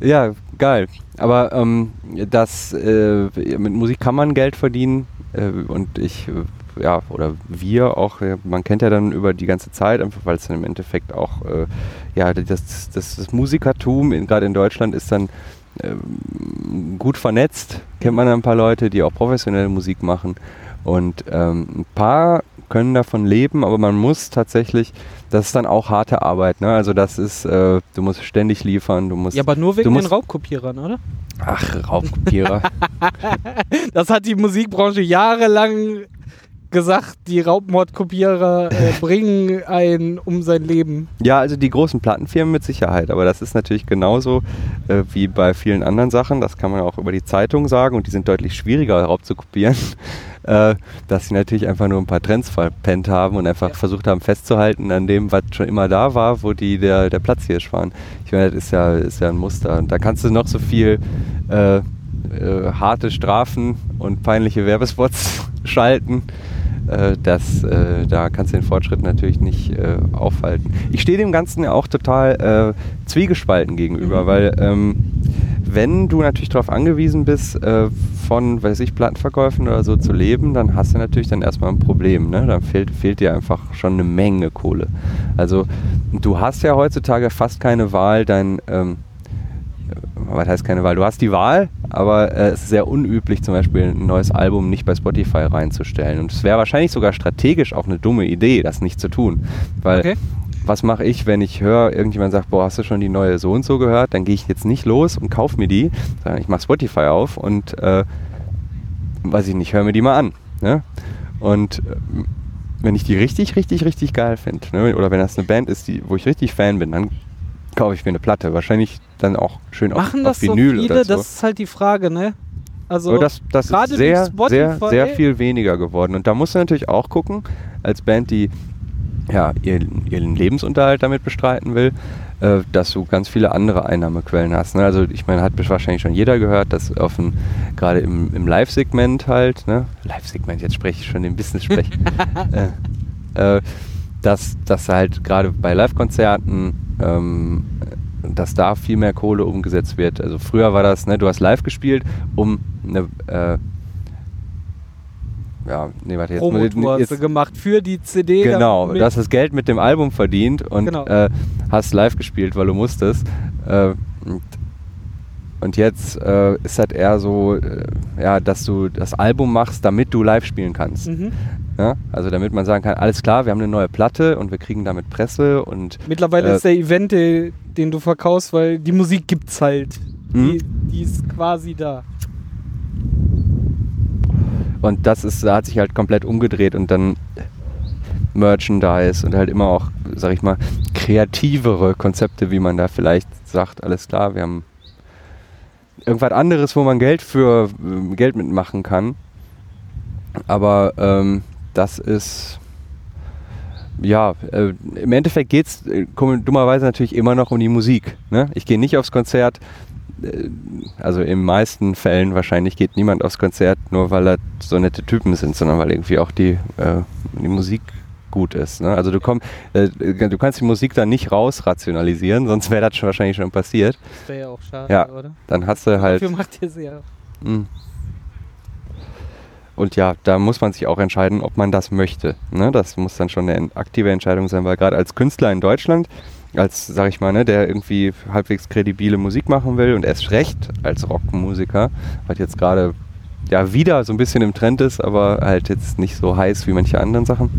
Ja, geil. Aber ähm, das, äh, mit Musik kann man Geld verdienen äh, und ich, äh, ja, oder wir auch, man kennt ja dann über die ganze Zeit, einfach weil es dann im Endeffekt auch, äh, ja, das, das, das Musikertum, gerade in Deutschland, ist dann ähm, gut vernetzt. Kennt man ein paar Leute, die auch professionelle Musik machen und ähm, ein paar können davon leben, aber man muss tatsächlich, das ist dann auch harte Arbeit, ne? Also das ist, äh, du musst ständig liefern, du musst Ja, aber nur wegen Du den musst- Raubkopierern, oder? Ach, Raubkopierer. (laughs) Das hat die Musikbranche jahrelang gesagt, die Raubmordkopierer äh, (laughs) bringen einen um sein Leben. ja, also die großen Plattenfirmen mit Sicherheit, aber das ist natürlich genauso äh, wie bei vielen anderen Sachen, das kann man auch über die Zeitung sagen und die sind deutlich schwieriger raubzukopieren, (laughs) äh, dass sie natürlich einfach nur ein paar Trends verpennt haben und einfach Ja. versucht haben festzuhalten an dem, was schon immer da war, wo die der, der Platzhirsch waren. Ich meine, das ist ja, ist ja ein Muster und da kannst du noch so viel äh, äh, harte Strafen und peinliche Werbespots (laughs) schalten. Äh, das, äh, da kannst du den Fortschritt natürlich nicht äh, aufhalten. Ich stehe dem Ganzen ja auch total äh, zwiegespalten gegenüber, Mhm. weil ähm, wenn du natürlich darauf angewiesen bist, äh, von, weiß ich, Plattenverkäufen oder so zu leben, dann hast du natürlich dann erstmal ein Problem. Ne? Dann fehlt, fehlt dir einfach schon eine Menge Kohle. Also du hast ja heutzutage fast keine Wahl, dein ähm, was heißt keine Wahl? Du hast die Wahl, aber äh, es ist sehr unüblich, zum Beispiel ein neues Album nicht bei Spotify reinzustellen. Und es wäre wahrscheinlich sogar strategisch auch eine dumme Idee, das nicht zu tun. Weil Okay. was mache ich, wenn ich höre, irgendjemand sagt, boah, hast du schon die neue so und so gehört? Dann gehe ich jetzt nicht los und kaufe mir die, sondern ich mache Spotify auf und äh, weiß ich nicht, höre mir die mal an. Ne? Und äh, wenn ich die richtig, richtig, richtig geil finde, ne? oder wenn das eine Band ist, die, wo ich richtig Fan bin, dann kaufe ich mir eine Platte. Wahrscheinlich dann auch schön auf, Machen das auf so Vinyl viele? oder so. Das ist halt die Frage, ne? Also, Aber das, das gerade ist sehr, sehr, sehr viel weniger geworden. Und da musst du natürlich auch gucken, als Band, die ja, ihren, ihren Lebensunterhalt damit bestreiten will, äh, dass du ganz viele andere Einnahmequellen hast. Ne? Also ich meine, hat wahrscheinlich schon jeder gehört, dass auf ein, gerade im, im Live-Segment halt, ne? Live-Segment, jetzt spreche ich schon den Business-Sprech, (laughs) äh, äh, dass, dass halt gerade bei Live-Konzerten ähm, dass da viel mehr Kohle umgesetzt wird. Also früher war das, ne, du hast live gespielt, um eine, äh, ja, nee, warte, jetzt, Promotour hast jetzt du gemacht für die CD. Genau, du hast das Geld mit dem Album verdient und Genau. äh, hast live gespielt, weil du musstest. Äh, und, jetzt äh, ist halt eher so, äh, ja, dass du das Album machst, damit du live spielen kannst. Mhm. Ja? Also damit man sagen kann, alles klar, wir haben eine neue Platte und wir kriegen damit Presse und Mittlerweile Äh, ist der Event, de- den du verkaufst, weil die Musik gibt's halt. Die, Mhm. die ist quasi da. Und das ist, da hat sich halt komplett umgedreht und dann Merchandise und halt immer auch, sag ich mal, kreativere Konzepte, wie man da vielleicht sagt, alles klar, wir haben irgendwas anderes, wo man Geld für ähm, Geld mitmachen kann. Aber ähm, das ist ja, äh, im Endeffekt geht es äh, dummerweise natürlich immer noch um die Musik. Ne? Ich gehe nicht aufs Konzert, äh, also in meisten Fällen wahrscheinlich geht niemand aufs Konzert, nur weil da so nette Typen sind, sondern weil irgendwie auch die, äh, die Musik gut ist. Ne? Also du, komm, äh, du kannst die Musik dann nicht rausrationalisieren, sonst wäre das schon wahrscheinlich schon passiert. Das wäre ja auch schade, Ja. oder? Dann hast du halt... Dafür macht ihr sie ja. Mm. Und ja, da muss man sich auch entscheiden, ob man das möchte. Ne? Das muss dann schon eine aktive Entscheidung sein, weil gerade als Künstler in Deutschland, als, sag ich mal, ne, der irgendwie halbwegs kredibile Musik machen will und erst recht als Rockmusiker, was jetzt gerade ja wieder so ein bisschen im Trend ist, aber halt jetzt nicht so heiß wie manche anderen Sachen,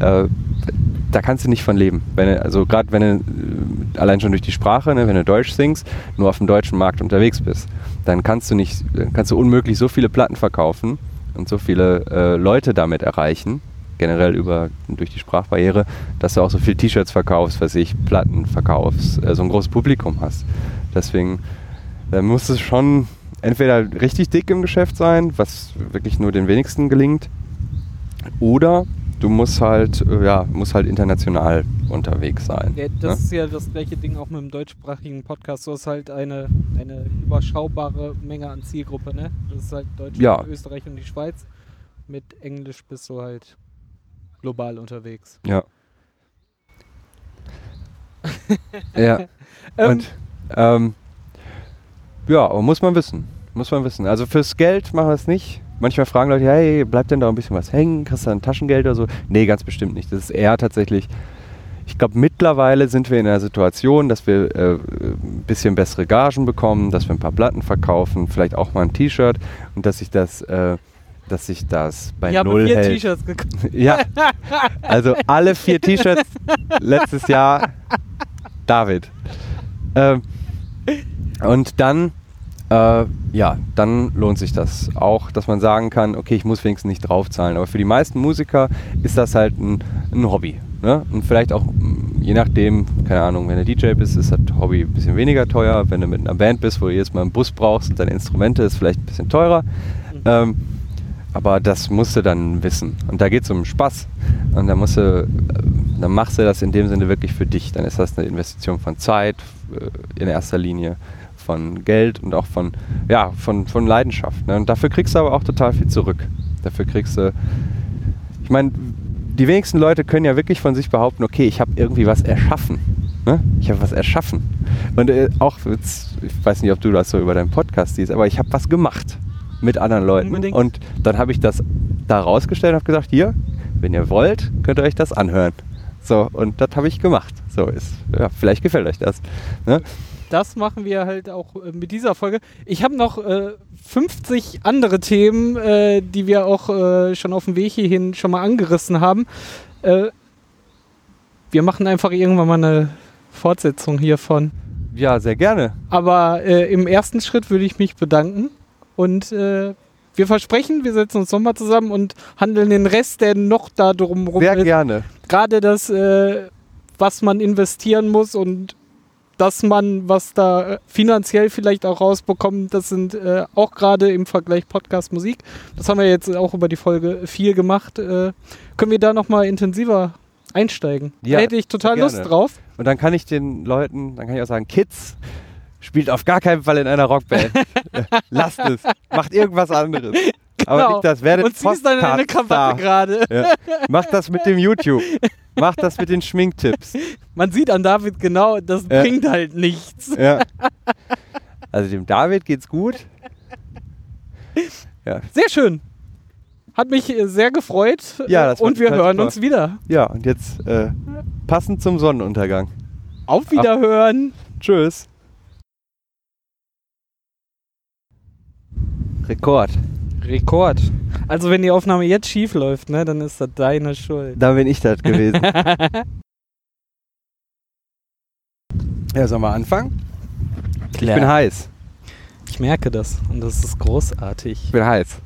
äh, da kannst du nicht von leben. Wenn du, also gerade wenn du äh, allein schon durch die Sprache, ne, wenn du Deutsch singst, nur auf dem deutschen Markt unterwegs bist, dann kannst du nicht, dann kannst du unmöglich so viele Platten verkaufen und so viele äh, Leute damit erreichen, generell über durch die Sprachbarriere, dass du auch so viel T-Shirts verkaufst, was ich, Platten verkaufst, äh, so ein großes Publikum hast. Deswegen da muss es schon entweder richtig dick im Geschäft sein, was wirklich nur den wenigsten gelingt, oder du musst halt, äh, ja, musst halt international unterwegs sein. Ja, das ne? ist ja das gleiche Ding auch mit dem deutschsprachigen Podcast. Du hast halt eine, eine überschaubare Menge an Zielgruppe, ne? Das ist halt Deutschland, Ja. Österreich und die Schweiz. Mit Englisch bist du halt global unterwegs. Ja. (laughs) ja. Ähm, Und ähm, ja, aber muss man wissen. Muss man wissen. Also fürs Geld machen wir es nicht. Manchmal fragen Leute, hey, bleibt denn da ein bisschen was hängen? Kriegst du ein Taschengeld oder so? Nee, ganz bestimmt nicht. Das ist eher tatsächlich, ich glaube, mittlerweile sind wir in einer Situation, dass wir äh, ein bisschen bessere Gagen bekommen, dass wir ein paar Platten verkaufen, vielleicht auch mal ein T-Shirt und dass sich das, äh, dass sich das bei ich habe Null vier hält. T-Shirts gekauft. (laughs) Ja, (laughs) also alle vier T-Shirts (laughs) letztes Jahr David. Ähm, und dann, äh, ja, dann lohnt sich das auch, dass man sagen kann, okay, ich muss wenigstens nicht draufzahlen. Aber für die meisten Musiker ist das halt ein, ein Hobby. Ne? Und vielleicht auch, mh, je nachdem, keine Ahnung, wenn du DJ bist, ist das Hobby ein bisschen weniger teuer. Wenn du mit einer Band bist, wo du jedes Mal einen Bus brauchst und deine Instrumente, ist vielleicht ein bisschen teurer. Ähm, aber das musst du dann wissen. Und da geht es um Spaß. Und da musst du, äh, dann machst du das in dem Sinne wirklich für dich. Dann ist das eine Investition von Zeit äh, in erster Linie, von Geld und auch von, ja, von, von Leidenschaft. Ne? Und dafür kriegst du aber auch total viel zurück. Dafür kriegst du, ich meine, die wenigsten Leute können ja wirklich von sich behaupten, okay, ich habe irgendwie was erschaffen. Ne? Ich habe was erschaffen. Und äh, auch, jetzt, ich weiß nicht, ob du das so über deinen Podcast siehst, aber ich habe was gemacht mit anderen Leuten. Unbedingt. Und dann habe ich das da rausgestellt und habe gesagt, hier, wenn ihr wollt, könnt ihr euch das anhören. So, und das habe ich gemacht. So ist, ja, vielleicht gefällt euch das. Ne? Das machen wir halt auch äh, mit dieser Folge. Ich habe noch äh, 50 andere Themen, äh, die wir auch äh, schon auf dem Weg hierhin schon mal angerissen haben. Äh, wir machen einfach irgendwann mal eine Fortsetzung hiervon. Ja, sehr gerne. Aber äh, im ersten Schritt würde ich mich bedanken und wir versprechen, wir setzen uns nochmal zusammen und handeln den Rest, der noch da drumherum Sehr ist. gerne. Gerade das, äh, was man investieren muss und dass man, was da äh, finanziell vielleicht auch rausbekommt, das sind äh, auch gerade im Vergleich Podcast Musik. Das haben wir jetzt auch über die Folge 4 gemacht. Äh, können wir da nochmal intensiver einsteigen? Ja, da hätte ich total Lust gerne. drauf. Und dann kann ich den Leuten, dann kann ich auch sagen, Kids, spielt auf gar keinen Fall in einer Rockband. (laughs) Lasst es. Macht irgendwas anderes. Aber Genau. nicht das, werdet Und ziehst dann in eine. Krawatte gerade. Ja. Macht das mit dem YouTube. Macht das mit den Schminktipps. Man sieht an David genau, das Ja. bringt halt nichts. Ja. Also dem David geht's gut. Ja, Sehr schön. Hat mich äh, sehr gefreut. Ja, Und wir total hören super. uns wieder. ja und jetzt äh, passend zum Sonnenuntergang. Auf Wiederhören. Tschüss. Rekord. Rekord. Also wenn die Aufnahme jetzt schief läuft, ne, dann ist das deine Schuld. Da bin ich das gewesen. (laughs) ja, sollen wir anfangen? Ich bin heiß. Ich merke das und das ist großartig. Ich bin heiß.